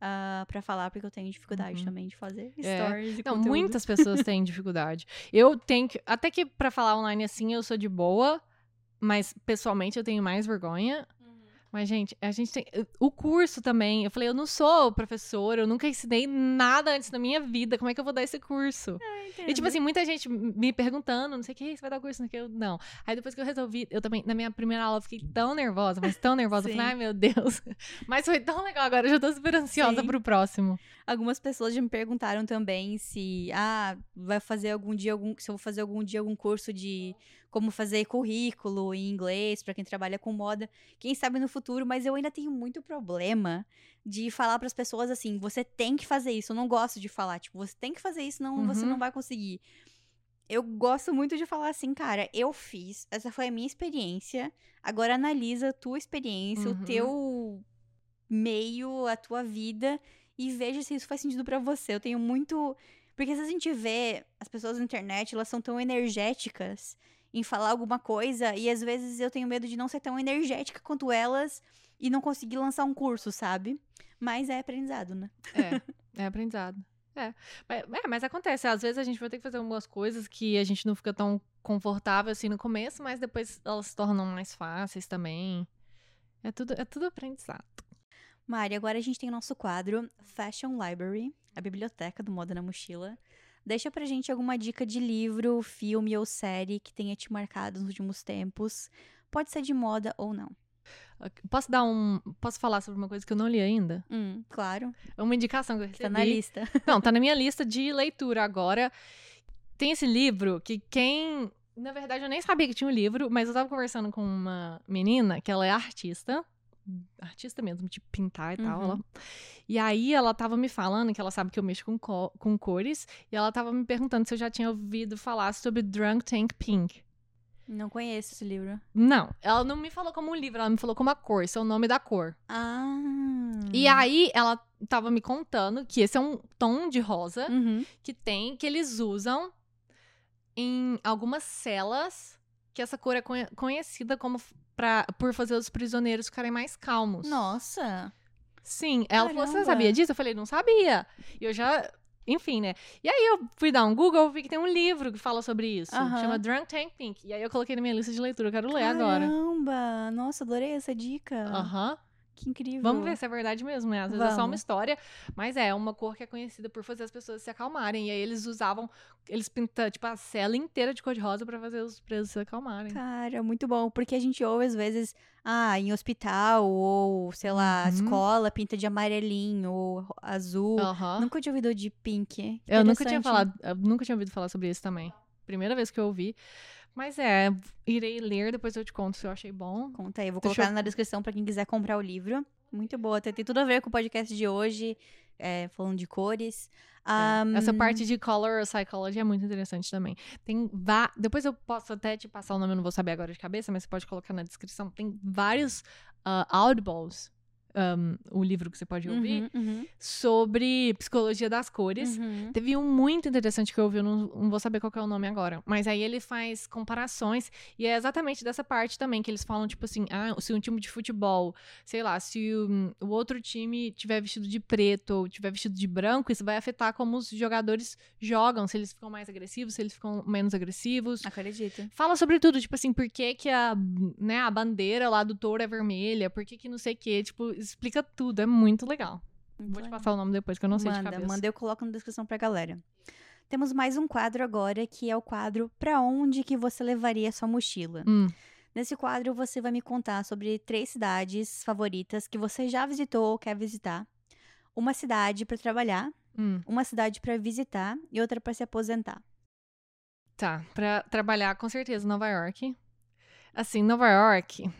A: ah, pra falar, porque eu tenho dificuldade
B: Uhum.
A: também de fazer
B: É.
A: stories e
B: Não,
A: conteúdo.
B: muitas pessoas têm dificuldade. Eu tenho que. Até que pra falar online assim, eu sou de boa, mas pessoalmente eu tenho mais vergonha. Mas, gente, a gente tem. O curso também. Eu falei, eu não sou professora, eu nunca ensinei nada antes na minha vida. Como é que eu vou dar esse curso? E, tipo assim, muita gente me perguntando, não sei o que, você vai dar o curso, não sei o que, eu não. Aí depois que eu resolvi, eu também, na minha primeira aula, eu fiquei tão nervosa, mas tão nervosa. Eu falei, ai meu Deus. Mas foi tão legal agora, eu já tô super ansiosa
A: Sim.
B: pro próximo.
A: Algumas pessoas já me perguntaram também se, ah, vai fazer algum dia algum, se eu vou fazer algum dia algum curso de como fazer currículo em inglês para quem trabalha com moda. Quem sabe no futuro, mas eu ainda tenho muito problema de falar para as pessoas assim: você tem que fazer isso. Eu não gosto de falar, tipo, você tem que fazer isso, não, você
B: Uhum.
A: não vai conseguir. Eu gosto muito de falar assim, cara, eu fiz, essa foi a minha experiência. Agora analisa a tua experiência,
B: Uhum.
A: o teu meio, a tua vida e veja se isso faz sentido pra você. Eu tenho muito. Porque se a gente vê as pessoas na internet, elas são tão energéticas em falar alguma coisa e às vezes eu tenho medo de não ser tão energética quanto elas e não conseguir lançar um curso, sabe? Mas é aprendizado, né?
B: É, é aprendizado. É. Mas, é, mas acontece, às vezes a gente vai ter que fazer algumas coisas que a gente não fica tão confortável assim no começo, mas depois elas se tornam mais fáceis também. É tudo, é tudo aprendizado.
A: Mari, agora a gente tem o nosso quadro Fashion Library, a biblioteca do Moda na Mochila. Deixa pra gente alguma dica de livro, filme ou série que tenha te marcado nos últimos tempos. Pode ser de moda ou não.
B: Posso dar um. Posso falar sobre uma coisa que eu não li ainda?
A: Hum, claro,
B: É uma indicação que eu recebi.
A: tá na lista.
B: Não, tá na minha lista de leitura agora. Tem esse livro que quem. Na verdade, eu nem sabia que tinha um livro, mas eu tava conversando com uma menina que ela é artista. Artista mesmo, de pintar e tal.
A: Uhum.
B: ela- E aí ela tava me falando que ela sabe que eu mexo com, co- com cores. E ela tava me perguntando se eu já tinha ouvido falar sobre Drunk Tank Pink.
A: Não conheço esse livro.
B: Não, ela não me falou como um livro, ela me falou como a cor, esse é o nome da cor.
A: Ah.
B: E aí ela tava me contando que esse é um tom de rosa
A: Uhum.
B: que tem, que eles usam em algumas celas, que essa cor é conhe- conhecida como pra, por fazer os prisioneiros ficarem mais calmos.
A: Nossa.
B: Sim, ela falou, você
A: Caramba.
B: sabia disso? Eu falei, não sabia. E eu já, enfim, né? E aí eu fui dar um Google, vi que tem um livro que fala sobre isso, chama Drunk Tank Pink. E aí eu coloquei na minha lista de leitura, eu quero ler agora.
A: Caramba. Nossa, adorei essa dica.
B: Aham.
A: Que incrível.
B: Vamos ver se é verdade mesmo, né? Às vezes é só uma
A: Vamos.
B: história, mas é uma cor que é conhecida por fazer as pessoas se acalmarem. E aí eles usavam, eles pintam, tipo, a cela inteira de cor de rosa pra fazer os presos se acalmarem.
A: Cara, muito bom. Porque a gente ouve, às vezes, ah, em hospital ou, sei lá,
B: Uhum.
A: escola pinta de amarelinho ou azul.
B: Aham.
A: Nunca tinha ouvido de pink.
B: Eu nunca tinha
A: Interessante.
B: falado, eu nunca tinha ouvido falar sobre isso também. Primeira vez que eu ouvi. Mas é, irei ler, depois eu te conto se eu achei bom.
A: Conta aí, eu vou
B: Deixa
A: colocar
B: eu-
A: na descrição pra quem quiser comprar o livro. Muito boa, tem, tem tudo a ver com o podcast de hoje, é, falando de cores.
B: É, Essa parte de color psychology é muito interessante também. Tem va- Depois eu posso até te passar o nome, eu não vou saber agora de cabeça, mas você pode colocar na descrição. Tem vários ah, audibles, um, o livro que você pode ouvir,
A: Uhum, uhum,
B: sobre psicologia das cores.
A: uhum.
B: Teve um muito interessante que eu ouvi, eu não, não vou saber qual que é o nome agora. Mas aí ele faz comparações, e é exatamente dessa parte também, que eles falam, tipo assim, ah, se um time de futebol, sei lá, se o, o outro time tiver vestido de preto ou tiver vestido de branco, isso vai afetar como os jogadores jogam, se eles ficam mais agressivos, se eles ficam menos agressivos.
A: Acredito.
B: Fala sobre tudo, tipo assim, por que, que a, né, a bandeira lá do touro é vermelha, por que, que não sei o quê, tipo, explica tudo, é muito legal. Vou te passar o nome depois, que eu não sei de
A: manda,
B: cabeça.
A: manda, eu coloco na descrição pra galera. Temos mais um quadro agora, que é o quadro Pra onde que você levaria sua mochila?
B: Hum.
A: Nesse quadro, você vai me contar sobre três cidades favoritas que você já visitou ou quer visitar. Uma cidade pra trabalhar,
B: Hum.
A: uma cidade pra visitar e outra pra se aposentar.
B: Tá, pra trabalhar com certeza Nova York. Assim, Nova York,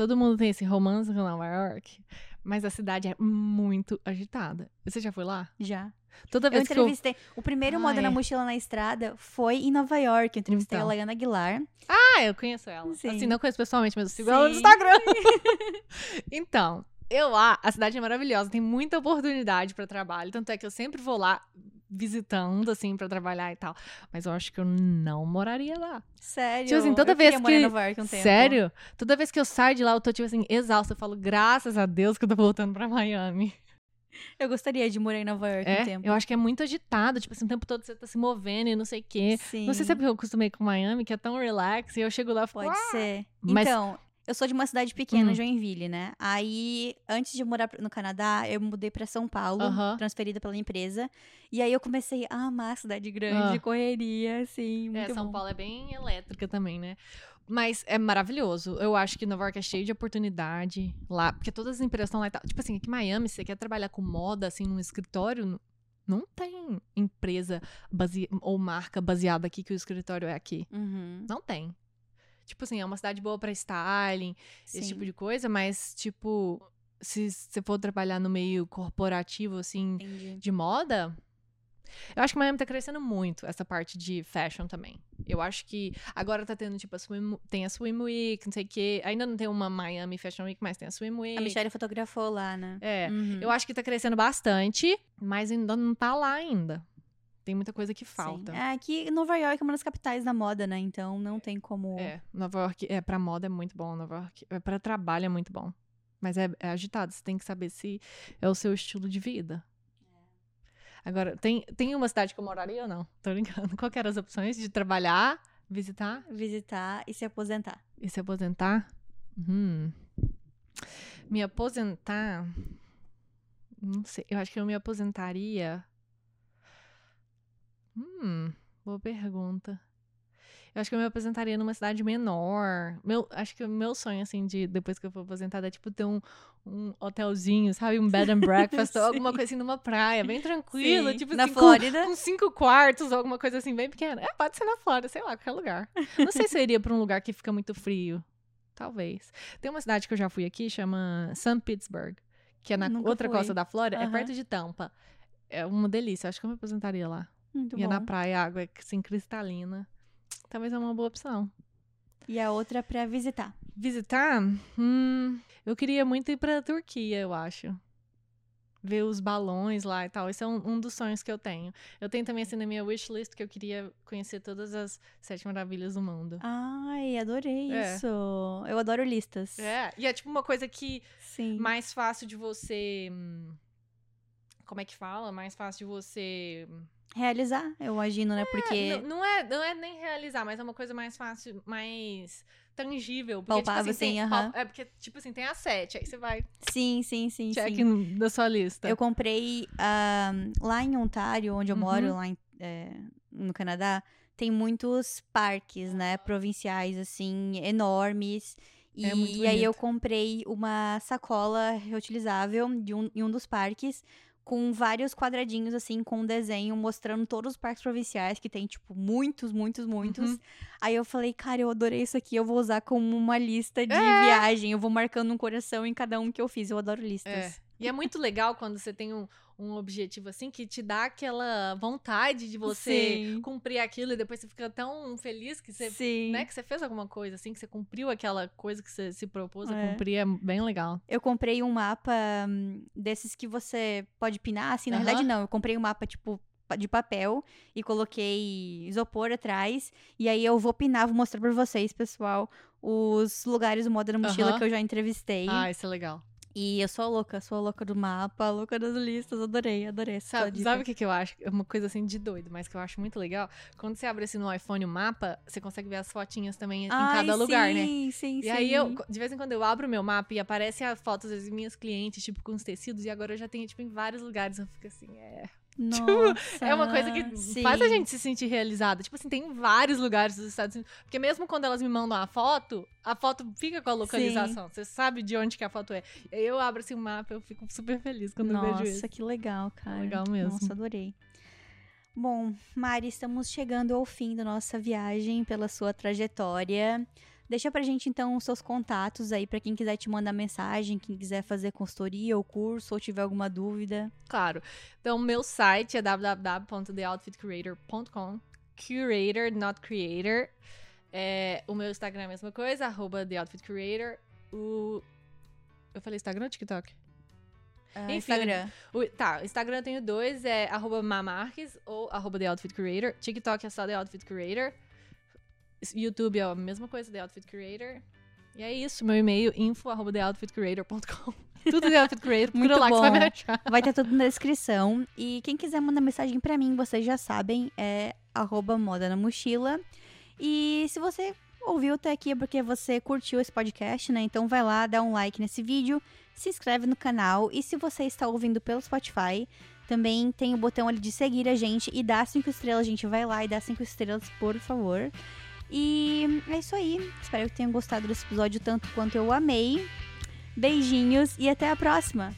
B: todo mundo tem esse romance com Nova York, mas a cidade é muito agitada. Você já foi lá?
A: Já.
B: Toda
A: Eu
B: vez que eu
A: entrevistei. O primeiro
B: Ah,
A: Moda na
B: é.
A: Mochila na Estrada foi em Nova York. Eu entrevistei
B: Então.
A: a Laiana Aguilar.
B: Ah, eu conheço ela.
A: Sim.
B: Assim, não conheço pessoalmente, mas eu sigo ela no
A: Sim.
B: Instagram. então, eu lá, a cidade é maravilhosa, tem muita oportunidade pra trabalho, tanto é que eu sempre vou lá visitando assim pra trabalhar e tal, mas eu acho que eu não moraria lá.
A: Sério.
B: Tipo assim, toda
A: eu
B: vez que-
A: Nova York um tempo.
B: Sério? Toda vez que eu saio de lá, eu tô tipo assim exausta, eu falo graças a Deus que eu tô voltando pra Miami.
A: Eu gostaria de morar em Nova York um
B: É,
A: tempo.
B: eu acho que é muito agitado, tipo assim, o tempo todo você tá se movendo e não sei o quê.
A: Sim.
B: Não sei se é porque eu acostumei com Miami, que é tão relax, e eu chego lá e fico,
A: Pode
B: "Ah!"
A: ser.
B: Mas-
A: Então, eu sou de uma cidade pequena,
B: Hum.
A: Joinville, né? Aí, antes de morar no Canadá, eu mudei pra São Paulo,
B: Aham.
A: transferida pela empresa. E aí eu comecei a amar a cidade grande,
B: Ah.
A: correria, assim,
B: É, São
A: bom.
B: Paulo é bem elétrica também, né? Mas é maravilhoso. Eu acho que Nova York é cheio de oportunidade lá, porque todas as empresas estão lá e tal. Tipo assim, aqui em Miami, se você quer trabalhar com moda, assim, num escritório, não tem empresa base... ou marca baseada aqui que o escritório é aqui.
A: Uhum.
B: Não tem. Tipo assim, é uma cidade boa pra styling, esse
A: Sim.
B: tipo de coisa, mas, tipo, se você for trabalhar no meio corporativo, assim,
A: Entendi.
B: de moda, eu acho que Miami tá crescendo muito essa parte de fashion também. Eu acho que agora tá tendo, tipo, a Swim, tem a Swim Week, não sei o quê. Ainda não tem uma Miami Fashion Week, mas tem a Swim Week.
A: A Michelle fotografou lá, né?
B: É,
A: Uhum.
B: eu acho que tá crescendo bastante, mas ainda não tá lá ainda. Tem muita coisa que
A: Sim.
B: falta.
A: É que Nova York é uma das capitais da moda, né? Então não tem como.
B: É, Nova York, é, pra moda é muito bom, Nova York. É, pra trabalho é muito bom. Mas é, é agitado, você tem que saber se é o seu estilo de vida. Agora, tem, tem uma cidade que eu moraria ou não? Tô brincando. Qual eram as opções de trabalhar, visitar
A: Visitar e se aposentar.
B: e se aposentar? Hum. Me aposentar. Não sei. Eu acho que eu me aposentaria. Hum, boa pergunta. Eu acho que eu me aposentaria numa cidade menor. Meu, acho que o meu sonho, assim, de depois que eu for aposentada é tipo ter um, um hotelzinho, sabe? Um bed and breakfast, ou alguma coisa assim numa praia, bem tranquila.
A: Sim.
B: Tipo
A: Na
B: assim, com-
A: Flórida.
B: com cinco quartos, ou alguma coisa assim, bem pequena. É, pode ser na Flórida, sei lá, qualquer lugar. Não sei se eu iria pra um lugar que fica muito frio. Talvez. Tem uma cidade que eu já fui aqui, chama St. Pittsburgh, que é na
A: Nunca
B: outra
A: fui.
B: costa da Flórida, é
A: Aham.
B: perto de Tampa. É uma delícia, acho que eu me aposentaria lá.
A: Muito
B: Ia
A: bom.
B: na praia, a água é assim, cristalina. Talvez é uma boa opção.
A: E a outra pra visitar.
B: Visitar? Hum, eu queria muito ir pra Turquia, eu acho. Ver os balões lá e tal. Esse é um, um dos sonhos que eu tenho. Eu tenho também, assim, na minha wishlist que eu queria conhecer todas as sete maravilhas do mundo.
A: Ai, adorei
B: É.
A: isso. Eu adoro listas.
B: É, e é tipo uma coisa que
A: Sim.
B: mais fácil de você. hum, Como é que fala? Mais fácil de você.
A: Realizar, eu imagino, né?
B: É,
A: Porque.
B: não, não é, não é nem realizar, mas é uma coisa mais fácil, mais tangível. Porque,
A: Palpável,
B: tipo assim,
A: sim,
B: tem,
A: aham.
B: pal- É porque, tipo assim, tem a sete, aí você vai
A: Sim, sim, sim,
B: check
A: sim.
B: da sua lista.
A: Eu comprei ah, lá em Ontário, onde eu
B: Uhum.
A: moro, lá em- é, no Canadá, tem muitos parques, né, provinciais, assim, enormes. E,
B: É
A: e aí eu comprei uma sacola reutilizável de um, em um dos parques, com vários quadradinhos, assim, com um desenho mostrando todos os parques provinciais, que tem, tipo, muitos, muitos, muitos.
B: Uhum.
A: Aí eu falei, cara, eu adorei isso aqui, eu vou usar como uma lista de
B: É.
A: viagem. Eu vou marcando um coração em cada um que eu fiz. Eu adoro listas.
B: É. E é muito legal quando você tem um, um objetivo assim que te dá aquela vontade de você
A: Sim.
B: cumprir aquilo e depois você fica tão feliz que você,
A: Sim.
B: né, que você fez alguma coisa assim, que você cumpriu aquela coisa que você se propôs a
A: É.
B: cumprir, é bem legal.
A: Eu comprei um mapa hum, desses que você pode pinar, assim, na
B: Aham.
A: verdade não. Eu comprei um mapa, tipo, de papel e coloquei isopor atrás. E aí eu vou pinar, vou mostrar pra vocês, pessoal, os lugares do Moda na Mochila
B: Aham.
A: que eu já entrevistei.
B: Ah, isso é legal.
A: E eu sou a louca, sou a louca do mapa, a louca das listas. Adorei, adorei essa
B: Sabe,
A: dica.
B: sabe o que, que eu acho? É uma coisa assim de doido, mas que eu acho muito legal. Quando você abre assim no iPhone o mapa, você consegue ver as fotinhas também em
A: Ai,
B: cada lugar, né?
A: sim, Sim,
B: E
A: sim.
B: aí eu, de vez em quando eu abro o meu mapa e aparece a foto das minhas clientes, tipo, com os tecidos, e agora eu já tenho, tipo, em vários lugares. Eu fico assim, é.
A: Nossa,
B: É uma coisa que
A: sim.
B: faz a gente se sentir realizada. Tipo assim, tem vários lugares dos Estados Unidos. Porque mesmo quando elas me mandam a foto, a foto fica com a localização. Você sabe de onde que a foto é. Eu abro assim o mapa, eu fico super feliz quando eu vejo
A: Nossa,
B: isso.
A: que legal, cara.
B: legal mesmo.
A: Nossa, adorei. Bom, Mari, estamos chegando ao fim da nossa viagem pela sua trajetória. Deixa pra gente então os seus contatos aí pra quem quiser te mandar mensagem, quem quiser fazer consultoria ou curso ou tiver alguma dúvida.
B: Claro. Então, meu site é www.theoutfitcurator.com. Curator, not creator. É, o meu Instagram é a mesma coisa, arroba TheOutfitCurator. O... Eu falei Instagram ou TikTok?
A: Ah,
B: Enfim,
A: Instagram.
B: O, tá, o Instagram eu tenho dois, é arroba mamarques ou arroba The Outfit Creator. TikTok é só The Outfit Creator. YouTube é a mesma coisa, The Outfit Creator. E é isso, meu e-mail, info arroba theoutfitcreator.com. Tudo The Outfit Creator,
A: Muito
B: lá que você vai
A: bom.
B: me achar.
A: Vai ter tudo na descrição. E quem quiser mandar mensagem pra mim, vocês já sabem, é arroba moda na mochila. E se você ouviu até aqui é porque você curtiu esse podcast, né? Então vai lá, dá um like nesse vídeo, se inscreve no canal. E se você está ouvindo pelo Spotify, também tem o botão ali de seguir a gente e dar cinco estrelas. A gente vai lá e dá cinco estrelas, por favor. E é isso aí. Espero que tenham gostado desse episódio tanto quanto eu amei. Beijinhos e até a próxima!